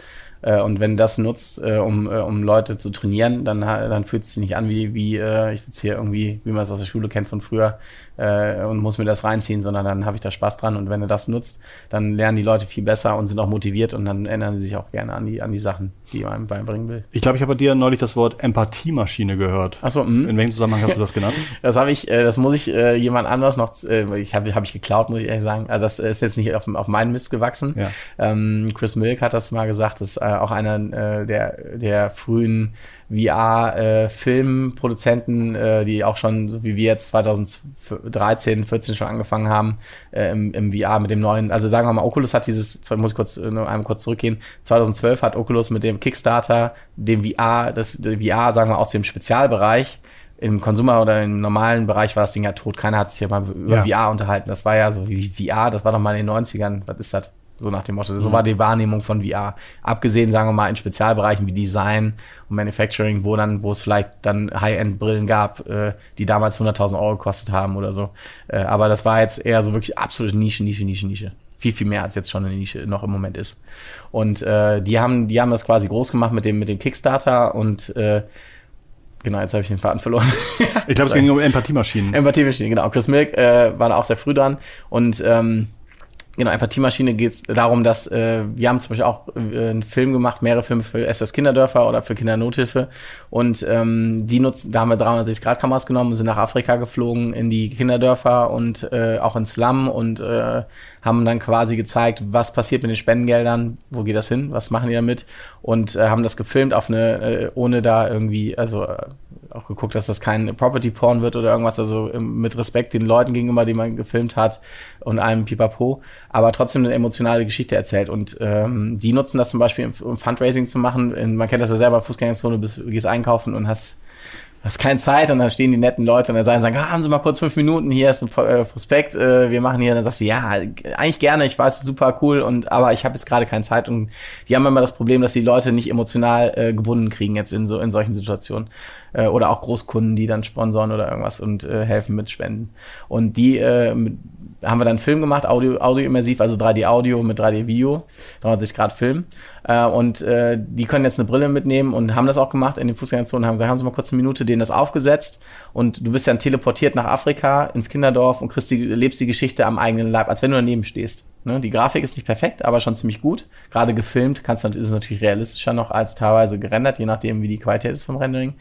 Äh, und wenn du das nutzt, äh, um, äh, um Leute zu trainieren, dann, dann fühlt es sich nicht an, wie, wie äh, ich sitze hier irgendwie, wie man es aus der Schule kennt von früher, äh, und muss mir das reinziehen, sondern dann habe ich da Spaß dran. Und wenn du das nutzt, dann lernen die Leute viel besser und sind auch motiviert und dann ändern sie sich auch gerne an die, an die Sachen, die man beibringen will. Ich glaube, ich habe bei dir neulich das Wort Empathiemaschine gehört. Achso, mh. in welchem Zusammenhang hast du das genannt? das habe ich, äh, das muss ich äh, jemand anders noch, äh, ich habe hab ich geklaut, muss ich ehrlich sagen. Also das ist jetzt nicht auf, auf meinen Mist gewachsen. Ja. Ähm, Chris Milk hat das mal gesagt, das ist äh, auch einer äh, der, der frühen VR-Filmproduzenten, äh, äh, die auch schon, so wie wir jetzt 2013, 14 schon angefangen haben, äh, im, im VR mit dem neuen, also sagen wir mal, Oculus hat dieses, muss ich kurz, nur einmal kurz zurückgehen, 2012 hat Oculus mit dem Kickstarter, dem VR, das VR, sagen wir, aus dem Spezialbereich, im Consumer oder im normalen Bereich war das Ding ja tot. Keiner hat sich ja mal über ja. VR unterhalten. Das war ja so wie VR, das war doch mal in den 90ern. Was ist das? So nach dem Motto. So war die Wahrnehmung von VR. Abgesehen, sagen wir mal, in Spezialbereichen wie Design und Manufacturing, wo dann, wo es vielleicht dann High-End-Brillen gab, äh, die damals 100.000 Euro gekostet haben oder so. Äh, aber das war jetzt eher so wirklich absolute Nische, Nische, Nische, Nische. Viel, viel mehr als jetzt schon eine Nische noch im Moment ist. Und äh, die haben, die haben das quasi groß gemacht mit dem, mit dem Kickstarter und äh, Genau, jetzt habe ich den Faden verloren. ich glaube, es ging um Empathiemaschinen. Empathiemaschinen, genau. Chris Milk äh, war da auch sehr früh dran und ähm, Genau, Empathiemaschine geht es darum, dass äh, wir haben zum Beispiel auch äh, einen Film gemacht, mehrere Filme für SOS Kinderdörfer oder für Kindernothilfe. Und ähm, die nutzen, da haben wir 360 Grad Kameras genommen und sind nach Afrika geflogen in die Kinderdörfer und äh, auch ins Slum und äh, haben dann quasi gezeigt, was passiert mit den Spendengeldern, wo geht das hin, was machen die damit? Und äh, haben das gefilmt auf eine, äh, ohne da irgendwie, also äh, auch geguckt, dass das kein Property Porn wird oder irgendwas, also mit Respekt den Leuten gegenüber, die man gefilmt hat und einem Pipapo, aber trotzdem eine emotionale Geschichte erzählt. Und ähm, die nutzen das zum Beispiel, um Fundraising zu machen. Man kennt das ja selber, Fußgängerzone, du gehst einkaufen und hast hast keine Zeit und dann stehen die netten Leute und dann sagen, sagen ah, haben Sie mal kurz fünf Minuten, hier ist ein äh, Prospekt, äh, wir machen hier, dann sagst du, ja, eigentlich gerne, ich weiß, super cool und aber ich habe jetzt gerade keine Zeit und die haben immer das Problem, dass die Leute nicht emotional äh, gebunden kriegen jetzt in so in solchen Situationen äh, oder auch Großkunden, die dann sponsoren oder irgendwas und äh, helfen mit Spenden. Und die äh, haben wir dann einen Film gemacht, Audio, Audio immersiv, also 3D Audio mit 3D Video, 360 Grad Film. Äh, und äh, die können jetzt eine Brille mitnehmen und haben das auch gemacht in den Fußgängerzonen, haben gesagt, haben Sie mal kurz eine Minute denen das aufgesetzt und du bist dann teleportiert nach Afrika ins Kinderdorf und kriegst die, lebst die Geschichte am eigenen Leib, als wenn du daneben stehst. Ne? Die Grafik ist nicht perfekt, aber schon ziemlich gut. Gerade gefilmt kannst du, ist es natürlich realistischer noch als teilweise gerendert, je nachdem, wie die Qualität ist vom Rendering.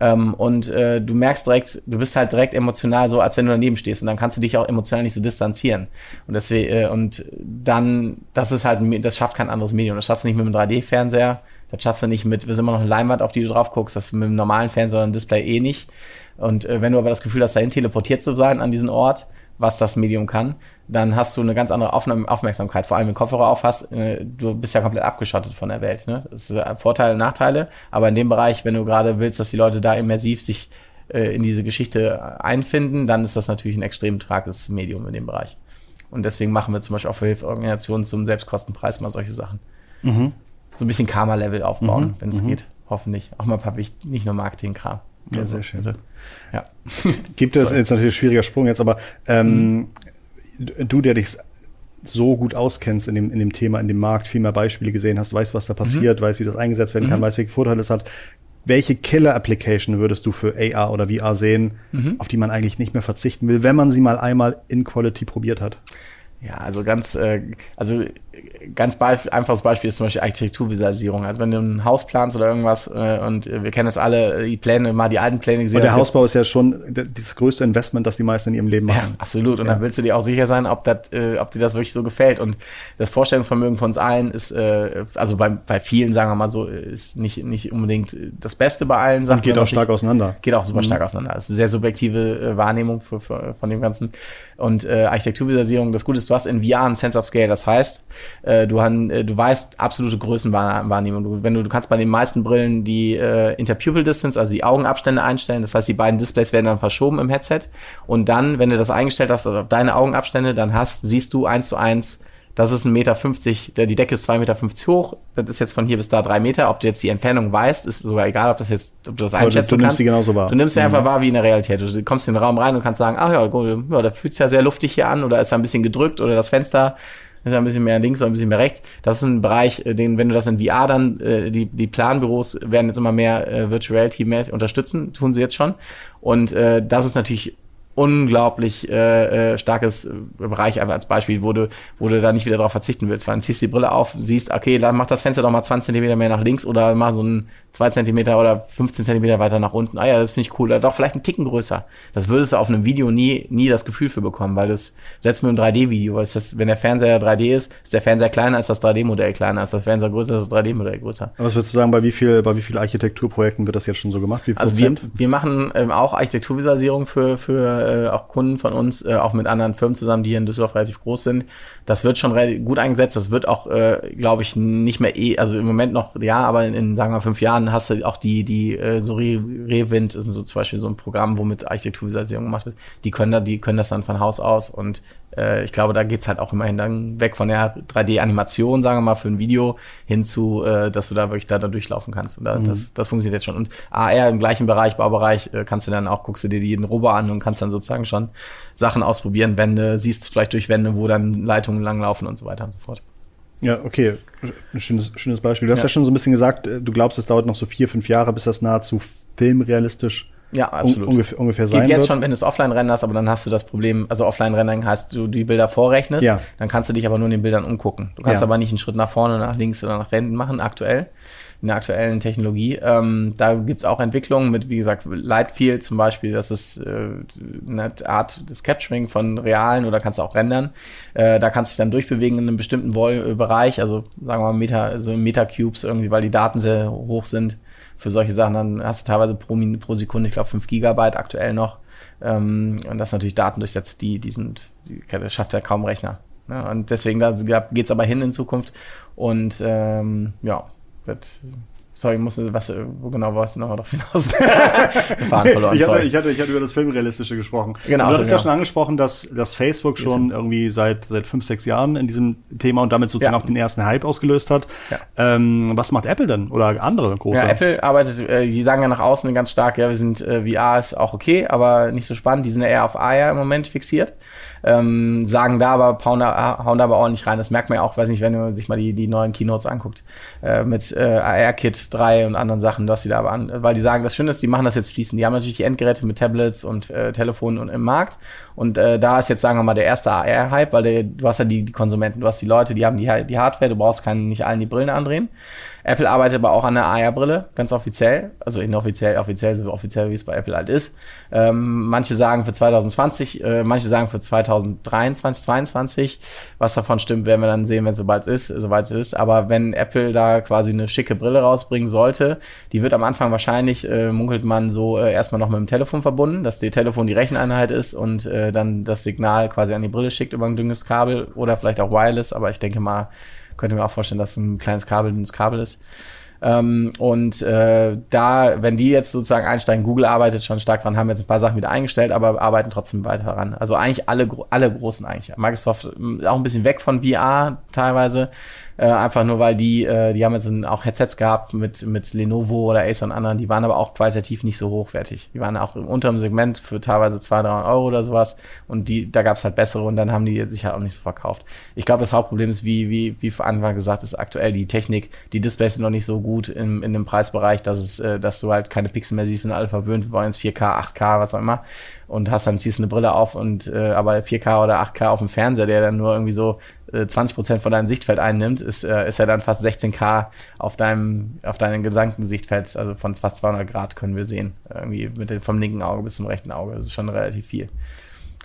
Ähm, und äh, du merkst direkt, du bist halt direkt emotional so, als wenn du daneben stehst. Und dann kannst du dich auch emotional nicht so distanzieren. Und deswegen, äh, und dann, das ist halt, das schafft kein anderes Medium. Das schaffst du nicht mit einem 3D-Fernseher. Das schaffst du nicht mit, wir sind immer noch eine Leinwand, auf die du drauf guckst. Das mit einem normalen Fernseher oder einem Display eh nicht. Und äh, wenn du aber das Gefühl hast, dahin teleportiert zu sein an diesen Ort, was das Medium kann, dann hast du eine ganz andere Aufmerksamkeit. Vor allem, wenn du Kopfhörer auf hast, äh, du bist ja komplett abgeschottet von der Welt. Ne? Das ist Vorteile und Nachteile. Aber in dem Bereich, wenn du gerade willst, dass die Leute da immersiv sich äh, in diese Geschichte einfinden, dann ist das natürlich ein extrem tragendes Medium in dem Bereich. Und deswegen machen wir zum Beispiel auch für Hilfsorganisationen zum Selbstkostenpreis mal solche Sachen. Mhm. So ein bisschen Karma-Level aufbauen, mhm. wenn es mhm. geht. Hoffentlich. Auch mal ein paar nicht nur Marketing-Kram. Ja, also, sehr schön. Also, ja. Gibt es, jetzt natürlich ein schwieriger Sprung jetzt, aber ähm, mhm du, der dich so gut auskennst in dem, in dem Thema, in dem Markt, viel mehr Beispiele gesehen hast, weißt, was da passiert, mhm. weißt, wie das eingesetzt werden kann, mhm. weißt, welche Vorteile es hat. Welche Killer-Application würdest du für AR oder VR sehen, mhm. auf die man eigentlich nicht mehr verzichten will, wenn man sie mal einmal in Quality probiert hat? Ja, also ganz, äh, also ganz Beispiel, einfaches Beispiel ist zum Beispiel Architekturvisualisierung. Also wenn du ein Haus planst oder irgendwas äh, und wir kennen das alle, die Pläne, mal die alten Pläne gesehen. Und der Hausbau ist ja schon das größte Investment, das die meisten in ihrem Leben machen. Ja, absolut. Und ja. dann willst du dir auch sicher sein, ob, das, äh, ob dir das wirklich so gefällt. Und das Vorstellungsvermögen von uns allen ist, äh, also bei, bei vielen, sagen wir mal so, ist nicht, nicht unbedingt das Beste bei allen Sachen. Und geht auch stark auseinander. Geht auch super mhm. stark auseinander. Das ist eine sehr subjektive äh, Wahrnehmung für, für, von dem Ganzen. Und äh, Architekturvisualisierung, das Gute ist, du hast in VR einen Sense of Scale. Das heißt, äh, du, han, äh, du weißt absolute Größenwahrnehmung. Du, wenn du, du kannst bei den meisten Brillen die äh, Interpupil Distance, also die Augenabstände einstellen. Das heißt, die beiden Displays werden dann verschoben im Headset. Und dann, wenn du das eingestellt hast, also deine Augenabstände, dann hast, siehst du eins zu eins das ist ein Meter, fünfzig, die Decke ist zwei Meter fünfzig hoch, das ist jetzt von hier bis da drei Meter. Ob du jetzt die Entfernung weißt, ist sogar egal, ob das jetzt, ob du das einschätzen du, du nimmst Die genauso wahr. Du nimmst sie mhm. einfach wahr wie in der Realität. Du kommst in den Raum rein und kannst sagen, ach ja, ja da fühlt es ja sehr luftig hier an oder ist ein bisschen gedrückt oder das Fenster ist ja ein bisschen mehr links oder ein bisschen mehr rechts. Das ist ein Bereich, äh, den, wenn du das in VR dann, äh, die, die Planbüros werden jetzt immer mehr äh, Virtual Reality mehr unterstützen, tun sie jetzt schon. Und äh, das ist natürlich unglaublich äh, äh, starkes äh, Bereich einfach als Beispiel, wo du, wo du da nicht wieder drauf verzichten willst. Weil dann ziehst du die Brille auf, siehst, okay, dann mach das Fenster doch mal 20 Zentimeter mehr nach links oder mach so ein zwei Zentimeter oder 15 Zentimeter weiter nach unten. Ah ja, das finde ich cool. Oder doch vielleicht einen Ticken größer. Das würdest du auf einem Video nie, nie das Gefühl für bekommen, weil das setzt mit einem 3D-Video, weil das, wenn der Fernseher 3D ist, ist der Fernseher kleiner, ist das 3D-Modell kleiner, ist der Fernseher größer, ist das 3D-Modell größer. Aber was würdest du sagen, bei wie viel, bei wie viel Architekturprojekten wird das jetzt schon so gemacht? Wie also wir, wir machen ähm, auch Architekturvisualisierung für, für auch Kunden von uns, äh, auch mit anderen Firmen zusammen, die hier in Düsseldorf relativ groß sind. Das wird schon gut eingesetzt. Das wird auch, äh, glaube ich, nicht mehr eh, also im Moment noch, ja, aber in, in sagen wir fünf Jahren hast du auch die, die äh, so Re Rewind ist so zum Beispiel so ein Programm, womit Architekturvisualisierung gemacht wird. Die können da, die können das dann von Haus aus und äh, ich glaube, da geht's halt auch immerhin dann weg von der 3D-Animation, sagen wir mal, für ein Video hin zu, äh, dass du da wirklich da, da durchlaufen kannst. Und da, mhm. das, das funktioniert jetzt schon. Und AR im gleichen Bereich, Baubereich, äh, kannst du dann auch, guckst du dir jeden Robo an und kannst dann sozusagen schon Sachen ausprobieren, Wände, siehst vielleicht durch Wände, wo dann Leitungen langlaufen und so weiter und so fort. Ja, okay. Ein schönes, schönes Beispiel. Du hast ja. ja schon so ein bisschen gesagt, äh, du glaubst, es dauert noch so vier, fünf Jahre, bis das nahezu filmrealistisch ja, absolut. Un ungefähr, ungefähr sein Geht jetzt wird. schon, wenn du es offline renderst, aber dann hast du das Problem, also offline rendern heißt, du die Bilder vorrechnest, ja. dann kannst du dich aber nur in den Bildern umgucken. Du kannst Ja. aber nicht einen Schritt nach vorne, nach links oder nach hinten machen, aktuell, in der aktuellen Technologie. Ähm, da gibt's auch Entwicklungen mit, wie gesagt, Lightfield zum Beispiel, das ist äh, eine Art des Capturing von realen oder kannst du auch rendern. Äh, da kannst du dich dann durchbewegen in einem bestimmten Vol Bereich, also sagen wir mal Meta, so Metacubes irgendwie, weil die Daten sehr hoch sind für solche Sachen. Dann hast du teilweise pro, pro Sekunde, ich glaube, 5 Gigabyte aktuell noch. Ähm, und das natürlich Daten durchsetzt, die, die sind, die schafft ja kaum Rechner. Ne? Und deswegen da geht's aber hin in Zukunft. Und ähm, ja, wird. Sorry, ich musste was, wo genau warst du nochmal drauf hinaus? Fahren verloren, ich, hatte, ich, hatte, ich hatte über das Filmrealistische gesprochen. Genau, Und du so, hast ja genau. schon angesprochen, dass, dass Facebook schon irgendwie seit, seit fünf, sechs Jahren in diesem Thema und damit sozusagen Ja. auch den ersten Hype ausgelöst hat. Ja. Ähm, was macht Apple denn? Oder andere große? Ja, Apple arbeitet, äh, die sagen ja nach außen ganz stark, ja, wir sind, äh, VR ist auch okay, aber nicht so spannend. Die sind ja eher auf AR im Moment fixiert. Ähm, sagen da aber, hauen da, hauen da aber ordentlich rein. Das merkt man ja auch, weiß nicht, wenn man sich mal die, die neuen Keynotes anguckt, äh, mit äh, AR-Kit 3 und anderen Sachen, was die da aber weil die sagen, das Schöne ist, die machen das jetzt fließend. Die haben natürlich die Endgeräte mit Tablets und äh, Telefonen und im Markt. Und äh, da ist jetzt, sagen wir mal, der erste AR-Hype, weil der, du hast ja die, die Konsumenten, du hast die Leute, die haben die, die Hardware, du brauchst keinen, nicht allen die Brillen andrehen. Apple arbeitet aber auch an der AR-Brille, ganz offiziell, also inoffiziell, offiziell, so offiziell, wie es bei Apple halt ist. Ähm, manche sagen für 2020, äh, manche sagen für 2023, 2022. Was davon stimmt, werden wir dann sehen, wenn es soweit ist, soweit es ist. Aber wenn Apple da quasi eine schicke Brille rausbringen sollte, die wird am Anfang wahrscheinlich, äh, munkelt man so, äh, erstmal noch mit dem Telefon verbunden, dass die Telefon die Recheneinheit ist und äh, dann das Signal quasi an die Brille schickt über ein dünnes Kabel oder vielleicht auch wireless, aber ich denke mal, könnte mir auch vorstellen, dass ein kleines Kabel dünnes Kabel ist. Ähm, und äh, da, wenn die jetzt sozusagen einsteigen, Google arbeitet schon stark dran, haben jetzt ein paar Sachen wieder eingestellt, aber arbeiten trotzdem weiter daran. Also eigentlich alle, alle großen eigentlich. Microsoft auch ein bisschen weg von VR teilweise. Äh, einfach nur, weil die, äh, die haben jetzt auch Headsets gehabt mit, mit Lenovo oder Acer und anderen, die waren aber auch qualitativ nicht so hochwertig. Die waren auch im unteren Segment für teilweise 200, 300 Euro oder sowas und die, da gab es halt bessere und dann haben die sich halt auch nicht so verkauft. Ich glaube, das Hauptproblem ist, wie, wie, wie vor Anfang gesagt, ist aktuell die Technik, die Displays sind noch nicht so gut in, in dem Preisbereich, dass es, äh, dass du halt keine Pixel mehr siehst, wenn alle verwöhnt, wir wollen jetzt 4K, 8K, was auch immer und hast dann ziehst eine Brille auf und äh, aber 4K oder 8K auf dem Fernseher, der dann nur irgendwie so äh, 20% von deinem Sichtfeld einnimmt, ist, äh, ist ja dann fast 16K auf deinem auf deinem gesamten Sichtfeld, also von fast 200 Grad können wir sehen, irgendwie mit dem, vom linken Auge bis zum rechten Auge, das ist schon relativ viel.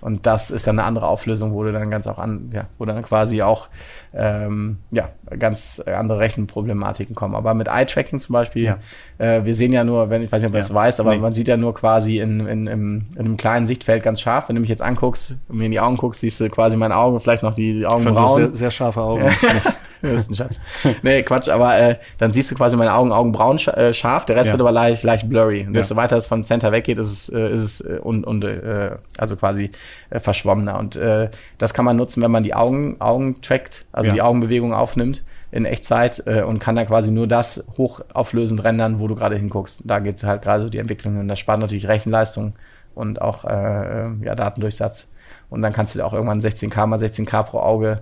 Und das ist dann eine andere Auflösung, wo du dann ganz auch an, ja, wo dann quasi auch ähm, ja, ganz andere Rechenproblematiken kommen. Aber mit Eye-Tracking zum Beispiel, Ja. äh, wir sehen ja nur, wenn ich weiß nicht, ob du Ja. das weißt, aber Nee. man sieht ja nur quasi in, in, im, in einem kleinen Sichtfeld ganz scharf. Wenn du mich jetzt anguckst und mir in die Augen guckst, siehst du quasi meine Augen, vielleicht noch die Ich Augenbrauen. sehr, sehr scharfe Augen. Höchsten Schatz. Nee, Quatsch, aber äh, dann siehst du quasi meine Augen augenbraun sch äh, scharf, der Rest Ja. wird aber leicht, leicht blurry. Und Ja. desto weiter es vom Center weggeht, ist es, äh, ist es äh, und, und äh, also quasi äh, verschwommener. Und äh, das kann man nutzen, wenn man die Augen, Augen trackt, also Ja. die Augenbewegung aufnimmt in Echtzeit äh, und kann dann quasi nur das hochauflösend rendern, wo du gerade hinguckst. Da geht halt gerade so die Entwicklung und das spart natürlich Rechenleistung und auch äh, äh, ja, Datendurchsatz. Und dann kannst du auch irgendwann 16K mal 16K pro Auge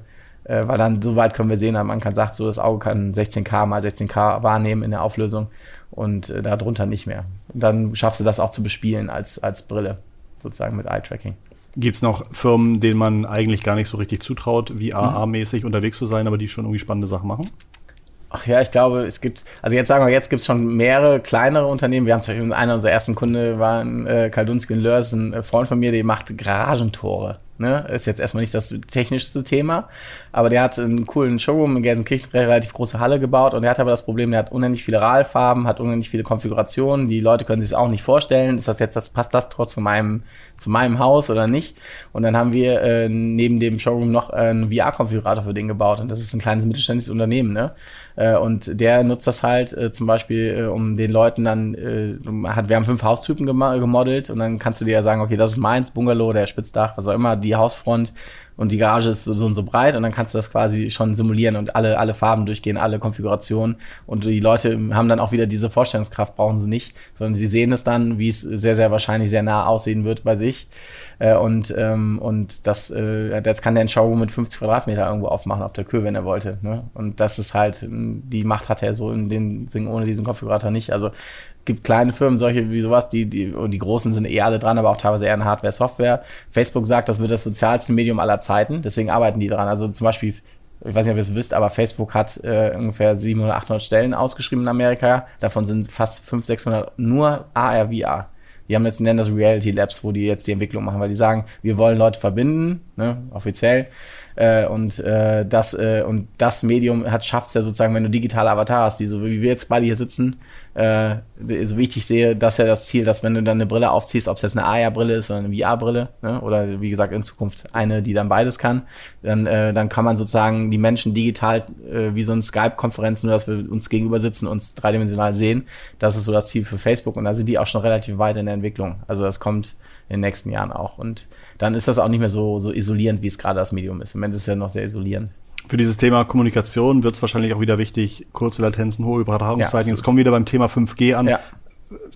äh, weil dann so weit können wir sehen, man kann sagt so, das Auge kann 16K mal 16K wahrnehmen in der Auflösung und äh, darunter nicht mehr. Und dann schaffst du das auch zu bespielen als, als Brille, sozusagen mit Eye-Tracking. Gibt es noch Firmen, denen man eigentlich gar nicht so richtig zutraut, Mhm. VR-mäßig unterwegs zu sein, aber die schon irgendwie spannende Sachen machen? Ach ja, ich glaube, es gibt, also jetzt sagen wir, jetzt gibt es schon mehrere kleinere Unternehmen. Wir haben zum Beispiel, einer unserer ersten Kunde war ein äh, Kaldunski Lörs, ein äh, Freund von mir, der macht Garagentore. Ne? Ist jetzt erstmal nicht das technischste Thema, aber der hat einen coolen Showroom in Gelsenkirchen, eine relativ große Halle gebaut und der hat aber das Problem, der hat unendlich viele RAL-Farben, hat unendlich viele Konfigurationen. Die Leute können sich auch nicht vorstellen. Ist das jetzt, das passt das trotz zu meinem, zu meinem Haus oder nicht? Und dann haben wir äh, neben dem Showroom noch einen VR-Konfigurator für den gebaut und das ist ein kleines mittelständisches Unternehmen, ne? Äh, und der nutzt das halt äh, zum Beispiel, äh, um den Leuten dann, äh, hat, wir haben fünf Haustypen gemodelt und dann kannst du dir ja sagen, okay, das ist meins, Bungalow, der Spitzdach, was auch immer, die Hausfront. Und die Garage ist so, so und so breit und dann kannst du das quasi schon simulieren und alle, alle Farben durchgehen, alle Konfigurationen und die Leute haben dann auch wieder diese Vorstellungskraft, brauchen sie nicht, sondern sie sehen es dann, wie es sehr, sehr wahrscheinlich sehr nah aussehen wird bei sich äh, und, ähm, und das, äh, jetzt kann der ein Showroom mit 50 Quadratmeter irgendwo aufmachen auf der Kür, wenn er wollte. Ne? Und das ist halt, die Macht hat er so in den Singen ohne diesen Konfigurator nicht. Also gibt kleine Firmen, solche wie sowas, die, die, und die großen sind eh alle dran, aber auch teilweise eher in Hardware, Software. Facebook sagt, das wird das sozialste Medium aller Zeiten, deswegen arbeiten die dran. Also zum Beispiel, ich weiß nicht, ob ihr es wisst, aber Facebook hat äh, ungefähr 700, 800 Stellen ausgeschrieben in Amerika. Davon sind fast 500, 600 nur AR, VR. Die haben jetzt nennen das Reality Labs, wo die jetzt die Entwicklung machen, weil die sagen, wir wollen Leute verbinden, ne, offiziell. Äh, und äh, das äh, und das Medium hat schafft es ja sozusagen, wenn du digitale Avatar hast, die so wie wir jetzt beide hier sitzen, äh, so wie ich sehe, das ja das Ziel, dass wenn du dann eine Brille aufziehst, ob es jetzt eine AR-Brille ist oder eine VR-Brille, ne, oder wie gesagt in Zukunft eine, die dann beides kann, dann, äh, dann kann man sozusagen die Menschen digital äh, wie so eine Skype-Konferenz, nur dass wir uns gegenüber sitzen, uns dreidimensional sehen. Das ist so das Ziel für Facebook und da sind die auch schon relativ weit in der Entwicklung. Also das kommt in den nächsten Jahren auch. Und dann ist das auch nicht mehr so, so isolierend, wie es gerade das Medium ist. Im Moment ist es ja noch sehr isolierend. Für dieses Thema Kommunikation wird es wahrscheinlich auch wieder wichtig, kurze Latenzen, hohe Übertragungszeiten. Ja, Jetzt kommen wir wieder beim Thema 5G an. Ja.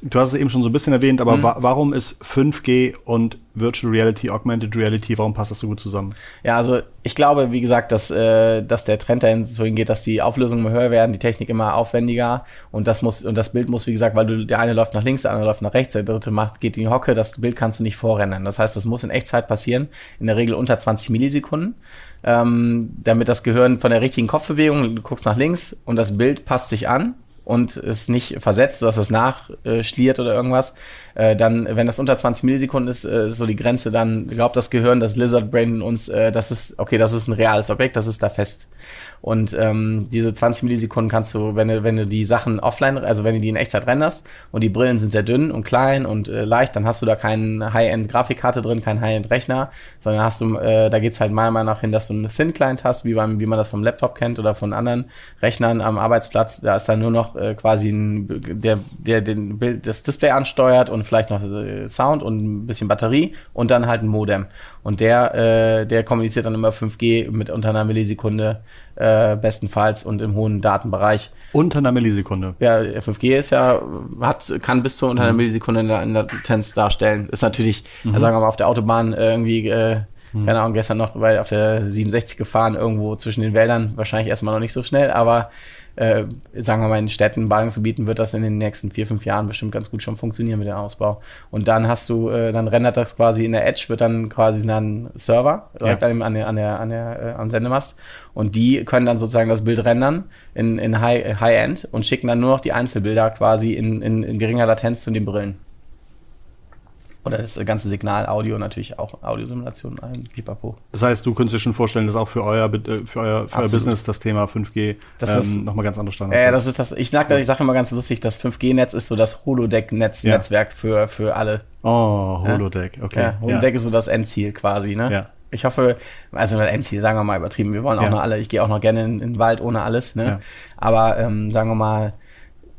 Du hast es eben schon so ein bisschen erwähnt, aber mhm. wa warum ist 5G und Virtual Reality, Augmented Reality, warum passt das so gut zusammen? Ja, also ich glaube, wie gesagt, dass, äh, dass der Trend dahin so hingeht, dass die Auflösungen immer höher werden, die Technik immer aufwendiger und das muss und das Bild muss, wie gesagt, weil du der eine läuft nach links, der andere läuft nach rechts, der dritte macht geht in die Hocke, das Bild kannst du nicht vorrennen. Das heißt, das muss in Echtzeit passieren, in der Regel unter 20 Millisekunden ähm, damit das Gehirn von der richtigen Kopfbewegung, du guckst nach links und das Bild passt sich an und ist nicht versetzt, dass es nachschliert oder irgendwas, äh, dann, wenn das unter 20 Millisekunden ist, äh, so die Grenze, dann glaubt das Gehirn, das Lizard Brain in uns, äh, das ist, okay, das ist ein reales Objekt, das ist da fest. Und ähm, diese 20 Millisekunden kannst du, wenn du, wenn du die Sachen offline, also wenn du die in Echtzeit renderst und die Brillen sind sehr dünn und klein und äh, leicht, dann hast du da keine High-End-Grafikkarte drin, kein High-End-Rechner, sondern hast du, äh, da geht's halt meiner Meinung nach hin, dass du einen Thin-Client hast, wie, beim, wie man das vom Laptop kennt oder von anderen Rechnern am Arbeitsplatz. Da ist dann nur noch äh, quasi ein, der, der den Bild, das Display ansteuert und vielleicht noch äh, Sound und ein bisschen Batterie und dann halt ein Modem. Und der, äh, der kommuniziert dann immer 5G mit unter einer Millisekunde äh, bestenfalls und im hohen Datenbereich. Unter einer Millisekunde. Ja, 5G ist ja, hat, kann bis zu unter einer mhm. Millisekunde in der, Latenz darstellen. Ist natürlich, mhm. sagen wir mal, auf der Autobahn irgendwie, äh, mhm. keine Ahnung, gestern noch weil auf der 67 gefahren, irgendwo zwischen den Wäldern, wahrscheinlich erstmal noch nicht so schnell, aber äh, sagen wir mal, in Städten, Ballungsgebieten wird das in den nächsten vier, fünf Jahren bestimmt ganz gut schon funktionieren mit dem Ausbau. Und dann hast du, äh, dann rendert das quasi in der Edge, wird dann quasi ein Server direkt ja. an der, an der, an der, äh, am Sendemast. Und die können dann sozusagen das Bild rendern in, in High, High-End und schicken dann nur noch die Einzelbilder quasi in, in, in geringer Latenz zu den Brillen. Oder das ganze Signal, Audio natürlich auch, Audiosimulation, ein Pipapo. Das heißt, du könntest dir schon vorstellen, dass auch für euer, äh, für euer, für euer Business das Thema 5G ähm, nochmal ganz andere Standards Ja, äh, das ist das, ich sage ich sag immer ganz lustig, das 5G-Netz ist so das Holodeck-Netz-Netzwerk ja. für, für alle. Oh, Holodeck, okay. Ja, Holodeck ja. ist so das Endziel quasi, ne? Ja. Ich hoffe, also Endziel, sagen wir mal übertrieben, wir wollen auch noch alle, ich gehe auch noch gerne in, in den Wald ohne alles, ne? Aber ähm, sagen wir mal,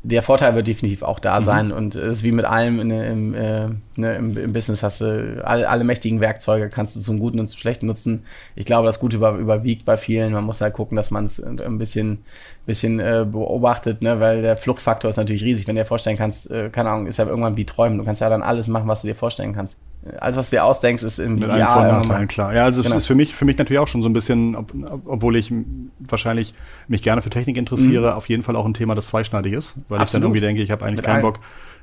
der Vorteil wird definitiv auch da mhm. sein und es ist wie mit allem in, im, äh, ne, im, im, Business hast du alle, alle, mächtigen Werkzeuge kannst du zum Guten und zum Schlechten nutzen. Ich glaube, das Gute über, überwiegt bei vielen. Man muss halt gucken, dass man es ein bisschen, bisschen äh, beobachtet, ne, weil der Fluchtfaktor ist natürlich riesig. Wenn du dir vorstellen kannst, äh, keine Ahnung, ist ja irgendwann wie träumen. Du kannst ja dann alles machen, was du dir vorstellen kannst alles, was du dir ausdenkst, ist im Mit Ideal. Allen Vor klar. Ja, also genau. es ist für mich, für mich natürlich auch schon so ein bisschen, ob, obwohl ich wahrscheinlich mich gerne für Technik interessiere, mhm. auf jeden Fall auch ein Thema, das zweischneidig ist, weil Absolut. ich dann irgendwie denke, ich habe eigentlich Mit keinen allen. Bock,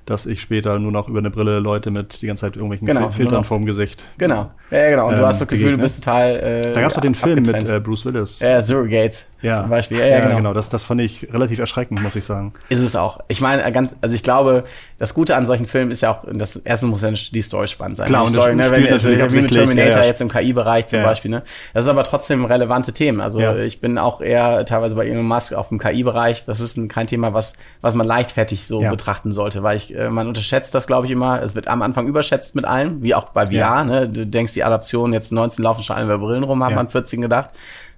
dass ich später nur noch über eine Brille Leute mit die ganze Zeit irgendwelchen genau, Filtern vorm Gesicht. Genau. Ja, genau. Und ähm, du hast das Gefühl, du bist total. Äh, da gab es doch den Film mit äh, Bruce Willis. Ja, Surrogates. Ja. Zum Beispiel. Ja, ja, ja genau. genau. Das, das fand ich relativ erschreckend, muss ich sagen. Ist es auch. Ich meine, ganz, also ich glaube, das Gute an solchen Filmen ist ja auch, das erste muss ja die Story spannend sein. Klar, die und Story, das ne, wenn, also, wie mit Terminator ja, jetzt im KI-Bereich zum Beispiel. Ne? Das ist aber trotzdem relevante Themen. Also ich bin auch eher teilweise bei Elon Musk auch im KI-Bereich. Das ist ein, kein Thema, was, was man leichtfertig so betrachten sollte, weil ich, äh, man unterschätzt das, glaube ich, immer. Es wird am Anfang überschätzt mit allem, wie auch bei VR. Ne? Du denkst, die Adaption jetzt 19 laufen schon alle über Brillen rum, hat man 14 gedacht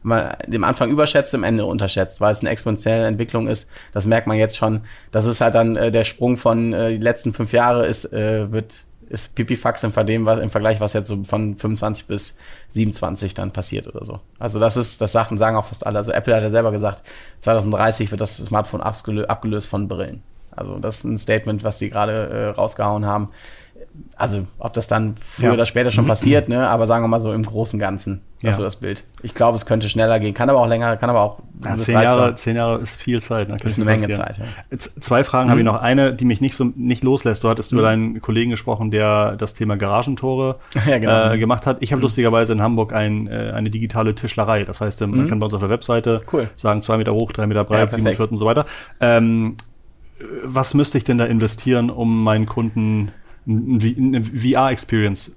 man dem Anfang überschätzt, im Ende unterschätzt, weil es eine exponentielle Entwicklung ist. Das merkt man jetzt schon. Das ist halt dann äh, der Sprung von äh, die letzten fünf Jahre ist, äh, wird ist Pipifax im, im Vergleich, was jetzt so von 25 bis 27 dann passiert oder so. Also das ist, das Sachen sagen auch fast alle. Also Apple hat ja selber gesagt, 2030 wird das Smartphone abgelöst von Brillen. Also das ist ein Statement, was die gerade äh, rausgehauen haben also ob das dann früher ja. oder später schon passiert, ne? aber sagen wir mal so im Großen und Ganzen, ja. so das Bild. Ich glaube, es könnte schneller gehen, kann aber auch länger, kann aber auch. Ja, zehn, Jahre, zehn Jahre ist viel Zeit. Ne? ist eine Menge Zeit. Ja. Zwei Fragen mhm. habe ich noch. Eine, die mich nicht so nicht loslässt. Du hattest mhm. über deinen Kollegen gesprochen, der das Thema Garagentore genau. äh, gemacht hat. Ich habe mhm. lustigerweise in Hamburg ein, äh, eine digitale Tischlerei. Das heißt, man mhm. kann bei uns auf der Webseite cool. sagen, zwei Meter hoch, drei Meter breit, sieben Viertel und so weiter. Ähm, was müsste ich denn da investieren, um meinen Kunden eine VR-Experience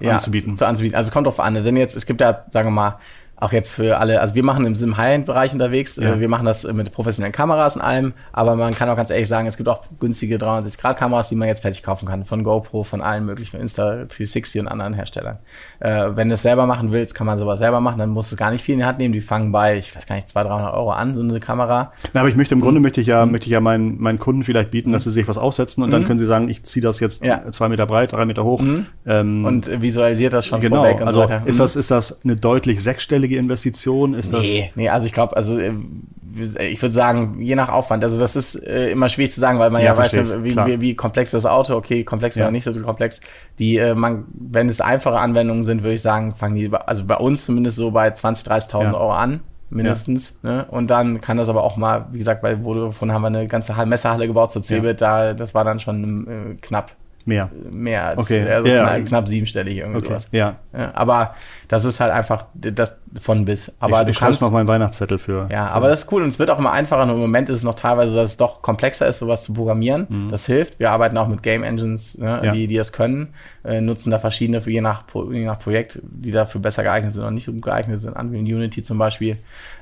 ja, anzubieten. Zu, anzubieten. Also kommt drauf an. Denn jetzt, es gibt ja, sagen wir mal, auch jetzt für alle, also wir machen im High-End-Bereich unterwegs, ja. Äh, wir machen das mit professionellen Kameras und allem, aber man kann auch ganz ehrlich sagen, es gibt auch günstige 360-Grad-Kameras, die man jetzt fertig kaufen kann, von GoPro, von allen möglichen, von Insta360 und anderen Herstellern. Äh, wenn du es selber machen willst, kann man sowas selber machen, dann musst du gar nicht viel in die Hand nehmen, die fangen bei, ich weiß gar nicht, 200, 300 Euro an, so eine Kamera. Na, aber ich möchte, im Grunde mhm. möchte ich ja, mhm. möchte ich ja meinen, meinen Kunden vielleicht bieten, dass sie sich was aufsetzen und mhm. dann können sie sagen, ich ziehe das jetzt ja. zwei Meter breit, drei Meter hoch. Mhm. Ähm, und visualisiert das schon genau, vorweg und also so weiter. Ist das, ist das eine deutlich sechsstellige Investition? Investition ist das? Nee, nee also ich glaube, also äh, ich würde sagen, je nach Aufwand. Also das ist äh, immer schwierig zu sagen, weil man ja, ja weiß, wie, wie, wie, komplex das Auto, okay, komplex ja. oder nicht so komplex. Die, äh, man, wenn es einfache Anwendungen sind, würde ich sagen, fangen die, also bei uns zumindest so bei 20.000, 30.000 ja. Euro an mindestens. Ja. Ne? Und dann kann das aber auch mal, wie gesagt, bei Vodafone haben wir eine ganze Messerhalle gebaut zur Cebit, ja. da das war dann schon äh, knapp. Mehr. Mehr als okay. also ja. knapp, knapp siebenstellig irgendwie okay. sowas. Ja. ja. Aber das ist halt einfach das von bis. Aber ich, du ich kannst noch meinen Weihnachtszettel für. Ja, für aber das ist cool und es wird auch immer einfacher. Und im Moment ist es noch teilweise, dass es doch komplexer ist, sowas zu programmieren. Mhm. Das hilft. Wir arbeiten auch mit Game Engines, ne, ja. die, die das können, äh, nutzen da verschiedene für je nach, je nach Projekt, die dafür besser geeignet sind und nicht so gut geeignet sind. Unreal Unity zum Beispiel.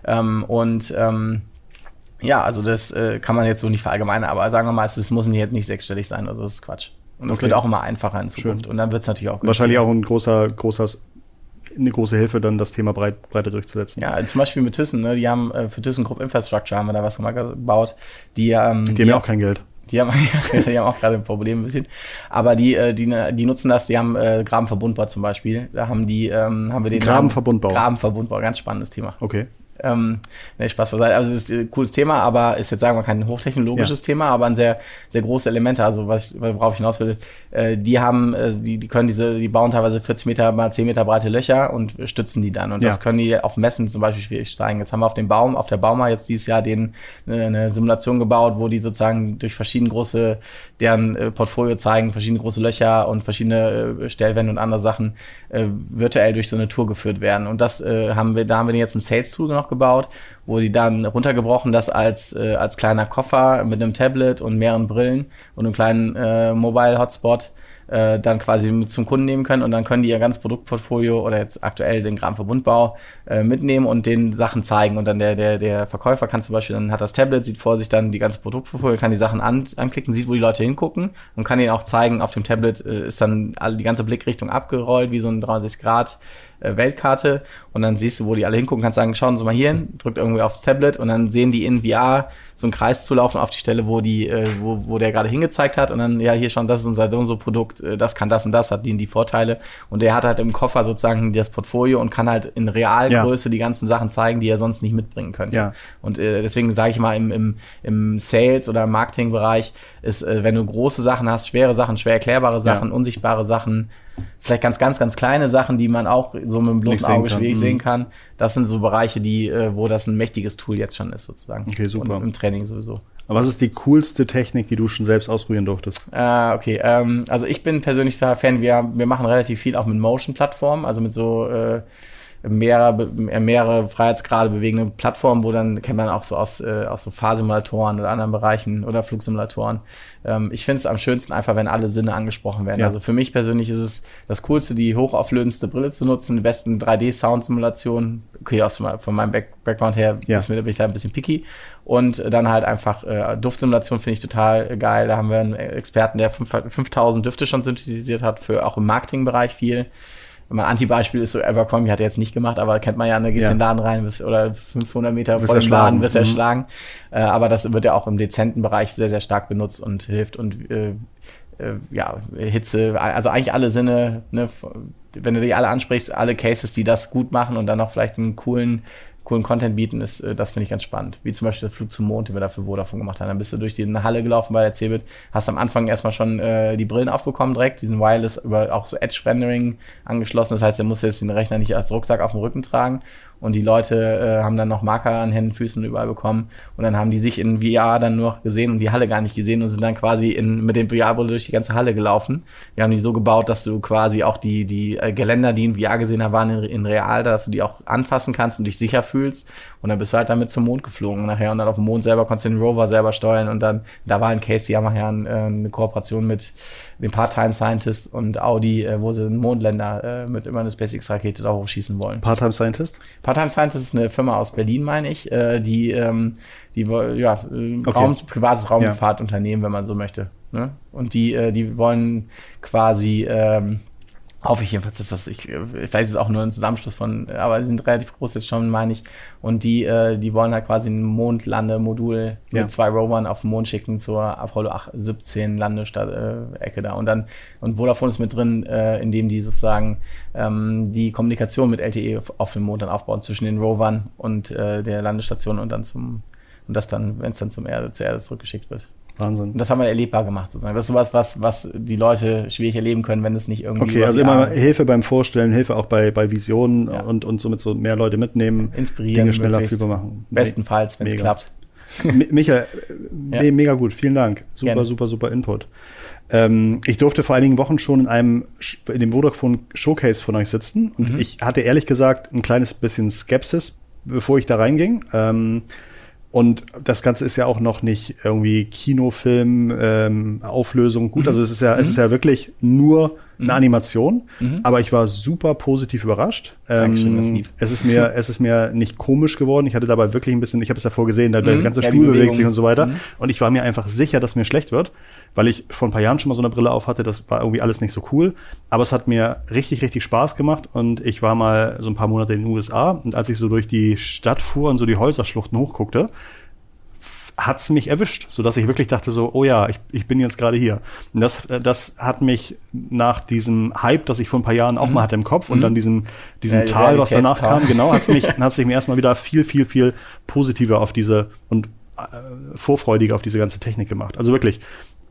Ähm, und ähm, ja, also das äh, kann man jetzt so nicht verallgemeinern, aber sagen wir mal, es muss nicht, nicht sechsstellig sein, also das ist Quatsch. Und es okay. wird auch immer einfacher in Zukunft. Schön. Und dann wird es natürlich auch günstiger. Wahrscheinlich auch ein großer, großer, eine große Hilfe, dann das Thema breit, breiter durchzusetzen. Ja, zum Beispiel mit Thyssen, ne? die haben äh, für ThyssenKrupp Infrastructure haben wir da was gebaut. Die, ähm, die, die haben ja auch kein Geld. Die haben, die haben auch gerade ein Problem ein bisschen. Aber die, äh, die, die nutzen das, die haben äh, Grabenverbundbau zum Beispiel. Da haben die, ähm, haben wir den Grabenverbundbau. Grabenverbundbau, ganz spannendes Thema. Okay. Ähm, nee, Spaß beiseite. Also es ist ein cooles Thema, aber ist jetzt sagen wir kein hochtechnologisches ja. Thema, aber ein sehr, sehr großes Element. Also was worauf ich hinaus will, äh, die haben, äh, die, die können diese, die bauen teilweise 40 Meter mal 10 Meter breite Löcher und stützen die dann. Und ja. das können die auf Messen zum Beispiel schwierig zeigen. Jetzt haben wir auf dem Baum, auf der Bauma jetzt dieses Jahr den, eine, eine Simulation gebaut, wo die sozusagen durch verschiedene große, deren äh, Portfolio zeigen, verschiedene große Löcher und verschiedene äh, Stellwände und andere Sachen äh, virtuell durch so eine Tour geführt werden. Und das äh, haben wir, da haben wir jetzt ein Sales-Tool noch gebaut, wo die dann runtergebrochen das als, äh, als kleiner Koffer mit einem Tablet und mehreren Brillen und einem kleinen äh, Mobile-Hotspot äh, dann quasi zum Kunden nehmen können. Und dann können die ihr ganzes Produktportfolio oder jetzt aktuell den Grammverbundbau äh, mitnehmen und den Sachen zeigen. Und dann der, der, der Verkäufer kann zum Beispiel, dann hat das Tablet, sieht vor sich dann die ganze Produktportfolio, kann die Sachen an, anklicken, sieht, wo die Leute hingucken und kann ihnen auch zeigen, auf dem Tablet äh, ist dann die ganze Blickrichtung abgerollt, wie so ein 360 Grad Weltkarte und dann siehst du, wo die alle hingucken, kannst sagen, schauen Sie mal hier hin, drückt irgendwie aufs Tablet und dann sehen die in VR so einen Kreis zu laufen auf die Stelle, wo die, äh, wo, wo der gerade hingezeigt hat und dann, ja, hier schon, das ist unser so Produkt, äh, das kann das und das, hat die die Vorteile und der hat halt im Koffer sozusagen das Portfolio und kann halt in Realgröße ja. die ganzen Sachen zeigen, die er sonst nicht mitbringen könnte. Ja. Und äh, deswegen sage ich mal, im, im, im Sales- oder Marketingbereich ist, äh, wenn du große Sachen hast, schwere Sachen, schwer erklärbare Sachen, ja. unsichtbare Sachen, vielleicht ganz, ganz, ganz kleine Sachen, die man auch so mit dem bloßen Auge schwierig sehen mhm. kann. Das sind so Bereiche, die, äh, wo das ein mächtiges Tool jetzt schon ist, sozusagen. Okay, super. Und im Training sowieso. Aber was ist die coolste Technik, die du schon selbst ausprobieren durftest? Äh, okay, ähm, also ich bin persönlich total Fan. Wir, wir machen relativ viel auch mit Motion-Plattformen, also mit so äh, mehrere, mehrere Freiheitsgrade bewegende Plattformen, wo dann kennt man auch so aus, äh, aus so Fahrsimulatoren oder anderen Bereichen oder Flugsimulatoren. Ähm, ich finde es am schönsten einfach, wenn alle Sinne angesprochen werden. Ja. Also für mich persönlich ist es das Coolste, die hochauflösendste Brille zu nutzen, die besten 3D-Sound-Simulationen. Okay, aus von meinem Back Background her ja. ist mir, bin ich da ein bisschen picky. Und dann halt einfach äh, Duftsimulation finde ich total geil. Da haben wir einen Experten, der 5000 Düfte schon synthetisiert hat, für auch im Marketingbereich viel mein Anti-Beispiel ist so Evercrombie, hat er jetzt nicht gemacht, aber kennt man ja, ne, gehst ja. in den Laden rein bist, oder 500 Meter vor dem Laden wirst mhm. erschlagen. Äh, aber das wird ja auch im dezenten Bereich sehr, sehr stark benutzt und hilft und äh, äh, ja, Hitze, also eigentlich alle Sinne, ne, wenn du die alle ansprichst, alle Cases, die das gut machen und dann noch vielleicht einen coolen coolen Content bieten, ist, äh, das finde ich ganz spannend. Wie zum Beispiel der Flug zum Mond, den wir dafür Vodafone gemacht haben. Dann bist du durch die Halle gelaufen bei der Cebit, hast am Anfang erstmal schon äh, die Brillen aufbekommen direkt, diesen Wireless über auch so Edge-Rendering angeschlossen. Das heißt, er muss jetzt den Rechner nicht als Rucksack auf dem Rücken tragen und die Leute äh, haben dann noch Marker an Händen, Füßen überall bekommen. Und dann haben die sich in VR dann nur gesehen und die Halle gar nicht gesehen und sind dann quasi in, mit dem VR-Brille durch die ganze Halle gelaufen. Wir haben die so gebaut, dass du quasi auch die, die äh, Geländer, die in VR gesehen haben, waren in, in real, dass du die auch anfassen kannst und dich sicher fühlst. Und dann bist du halt damit zum Mond geflogen nachher und dann auf dem Mond selber konntest du den Rover selber steuern und dann, da war ein Case, die haben nachher äh, eine Kooperation mit den Part-Time Scientist und Audi, äh, wo sie einen Mondländer äh, mit immer eine SpaceX-Rakete da hochschießen wollen. Part-Time Scientist? Part-Time Scientist ist eine Firma aus Berlin, meine ich, äh, die, ähm, die ja, äh, okay. Raum, privates Raumfahrtunternehmen, ja. wenn man so möchte. Ne? Und die, äh, die wollen quasi ähm, Hoffe ich jedenfalls, dass das, ich, vielleicht ist es auch nur ein Zusammenschluss von, aber sie sind relativ groß jetzt schon, meine ich. Und die, äh, die wollen halt quasi ein Mondlandemodul ja. mit zwei Rovern auf den Mond schicken zur Apollo 8, 17 Landestadt-Ecke äh, da. Und dann, und Vodafone ist mit drin, äh, indem die sozusagen ähm, die Kommunikation mit LTE auf dem Mond dann aufbauen zwischen den Rovern und äh, der Landestation und dann zum, und das dann, wenn es dann zum Erde, zur Erde zurückgeschickt wird. Wahnsinn. Und das haben wir erlebbar gemacht, sozusagen. Das ist sowas, was, was die Leute schwierig erleben können, wenn es nicht irgendwie. Okay, also immer Hilfe beim Vorstellen, Hilfe auch bei, bei Visionen ja. und, und somit so mehr Leute mitnehmen. Inspirieren. Dinge schneller fühlbar machen. Bestenfalls, wenn es klappt. Michael, ja. mega gut. Vielen Dank. Super, Gerne. super, super Input. Ähm, ich durfte vor einigen Wochen schon in einem, in dem Vodafone Showcase von euch sitzen und mhm. ich hatte ehrlich gesagt ein kleines bisschen Skepsis, bevor ich da reinging. Ähm, und das Ganze ist ja auch noch nicht irgendwie Kinofilm, ähm, Auflösung. Gut, mhm. also es ist ja, mhm. es ist ja wirklich nur eine mhm. Animation, mhm. aber ich war super positiv überrascht. Ähm, es ist mir, es ist mir nicht komisch geworden. Ich hatte dabei wirklich ein bisschen, ich habe es ja vorgesehen, der, der mhm. ganze ja, Stuhl bewegt sich und so weiter. Mhm. Und ich war mir einfach sicher, dass mir schlecht wird, weil ich vor ein paar Jahren schon mal so eine Brille auf hatte. Das war irgendwie alles nicht so cool. Aber es hat mir richtig, richtig Spaß gemacht und ich war mal so ein paar Monate in den USA und als ich so durch die Stadt fuhr und so die Häuserschluchten hochguckte, hat's mich erwischt, so dass ich wirklich dachte so, oh ja, ich, ich bin jetzt gerade hier. Und das, das hat mich nach diesem Hype, das ich vor ein paar Jahren auch mhm. mal hatte im Kopf und dann mhm. diesem, diesem ja, Tal, was danach kam, genau, hat's mich, hat's mich erstmal wieder viel, viel, viel positiver auf diese und äh, vorfreudiger auf diese ganze Technik gemacht. Also wirklich,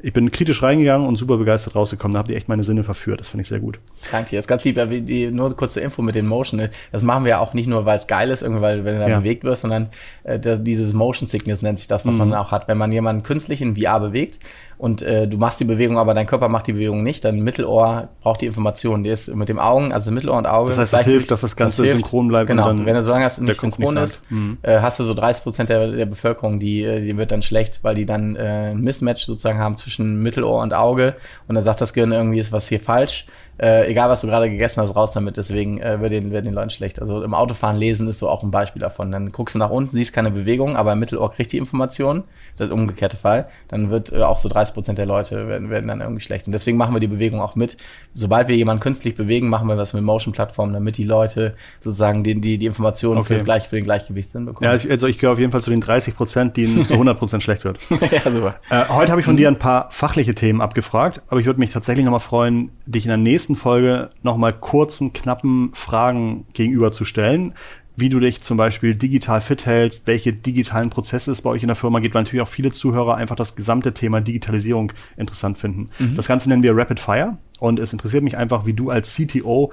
ich bin kritisch reingegangen und super begeistert rausgekommen. Da habt ihr echt meine Sinne verführt. Das finde ich sehr gut. Danke dir. Das ist ganz lieb. Die, nur kurze Info mit den Motion. Das machen wir ja auch nicht nur, weil es geil ist, irgendwie, weil wenn du da ja. bewegt wirst, sondern äh, das, dieses Motion Sickness nennt sich das, was mhm. man auch hat. Wenn man jemanden künstlich in VR bewegt, und äh, du machst die Bewegung, aber dein Körper macht die Bewegung nicht, dein Mittelohr braucht die Information. Die ist mit dem Augen, also Mittelohr und Auge. Das heißt, es hilft, dass das Ganze das synchron bleibt. Genau, wenn du solange es nicht synchron ist, mhm. äh, hast du so 30 Prozent der, der Bevölkerung, die, äh, die wird dann schlecht, weil die dann äh, ein Mismatch sozusagen haben zwischen Mittelohr und Auge und dann sagt das Gehirn irgendwie, ist was hier falsch äh, egal was du gerade gegessen hast, raus damit. Deswegen äh, wird, den, wird den Leuten schlecht. Also im Autofahren lesen ist so auch ein Beispiel davon. Dann guckst du nach unten, siehst keine Bewegung, aber im Mittelohr kriegt die Information. Das ist der umgekehrte Fall. Dann wird äh, auch so 30 Prozent der Leute werden, werden dann irgendwie schlecht. Und deswegen machen wir die Bewegung auch mit. Sobald wir jemanden künstlich bewegen, machen wir was mit Motion-Plattformen, damit die Leute sozusagen die, die, die Informationen okay. für, das Gleich, für den Gleichgewichtssinn bekommen. Ja, also ich gehöre auf jeden Fall zu den 30 Prozent, denen zu 100 Prozent schlecht wird. ja, super. Äh, heute habe ich von dir ein paar fachliche Themen abgefragt, aber ich würde mich tatsächlich nochmal freuen, dich in der nächsten Folge nochmal kurzen, knappen Fragen gegenüberzustellen, wie du dich zum Beispiel digital fit hältst, welche digitalen Prozesse es bei euch in der Firma geht, weil natürlich auch viele Zuhörer einfach das gesamte Thema Digitalisierung interessant finden. Mhm. Das Ganze nennen wir Rapid Fire und es interessiert mich einfach, wie du als CTO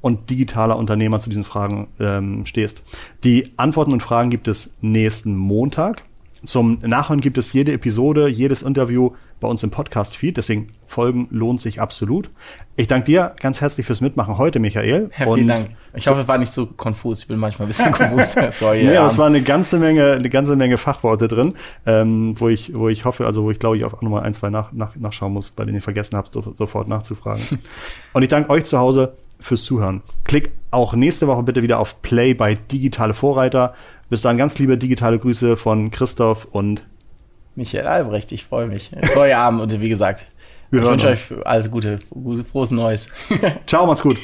und digitaler Unternehmer zu diesen Fragen ähm, stehst. Die Antworten und Fragen gibt es nächsten Montag. Zum Nachhören gibt es jede Episode, jedes Interview bei uns im Podcast-Feed. Deswegen Folgen lohnt sich absolut. Ich danke dir ganz herzlich fürs Mitmachen heute, Michael. Ja, vielen Dank. Ich hoffe, es war nicht so konfus. Ich bin manchmal ein bisschen konfus. Sorry. Nee, es war eine ganze Menge, eine ganze Menge Fachworte drin, ähm, wo ich, wo ich hoffe, also wo ich glaube ich auch nochmal ein, zwei nach, nach, nachschauen muss, bei denen ich vergessen habe, so, sofort nachzufragen. Und ich danke euch zu Hause fürs Zuhören. Klick auch nächste Woche bitte wieder auf Play bei Digitale Vorreiter. Bis dann ganz liebe digitale Grüße von Christoph und Michael Albrecht. Ich freue mich. Feuer Abend und wie gesagt, Wir ich wünsche euch alles Gute, frohes Neues. Ciao, macht's gut.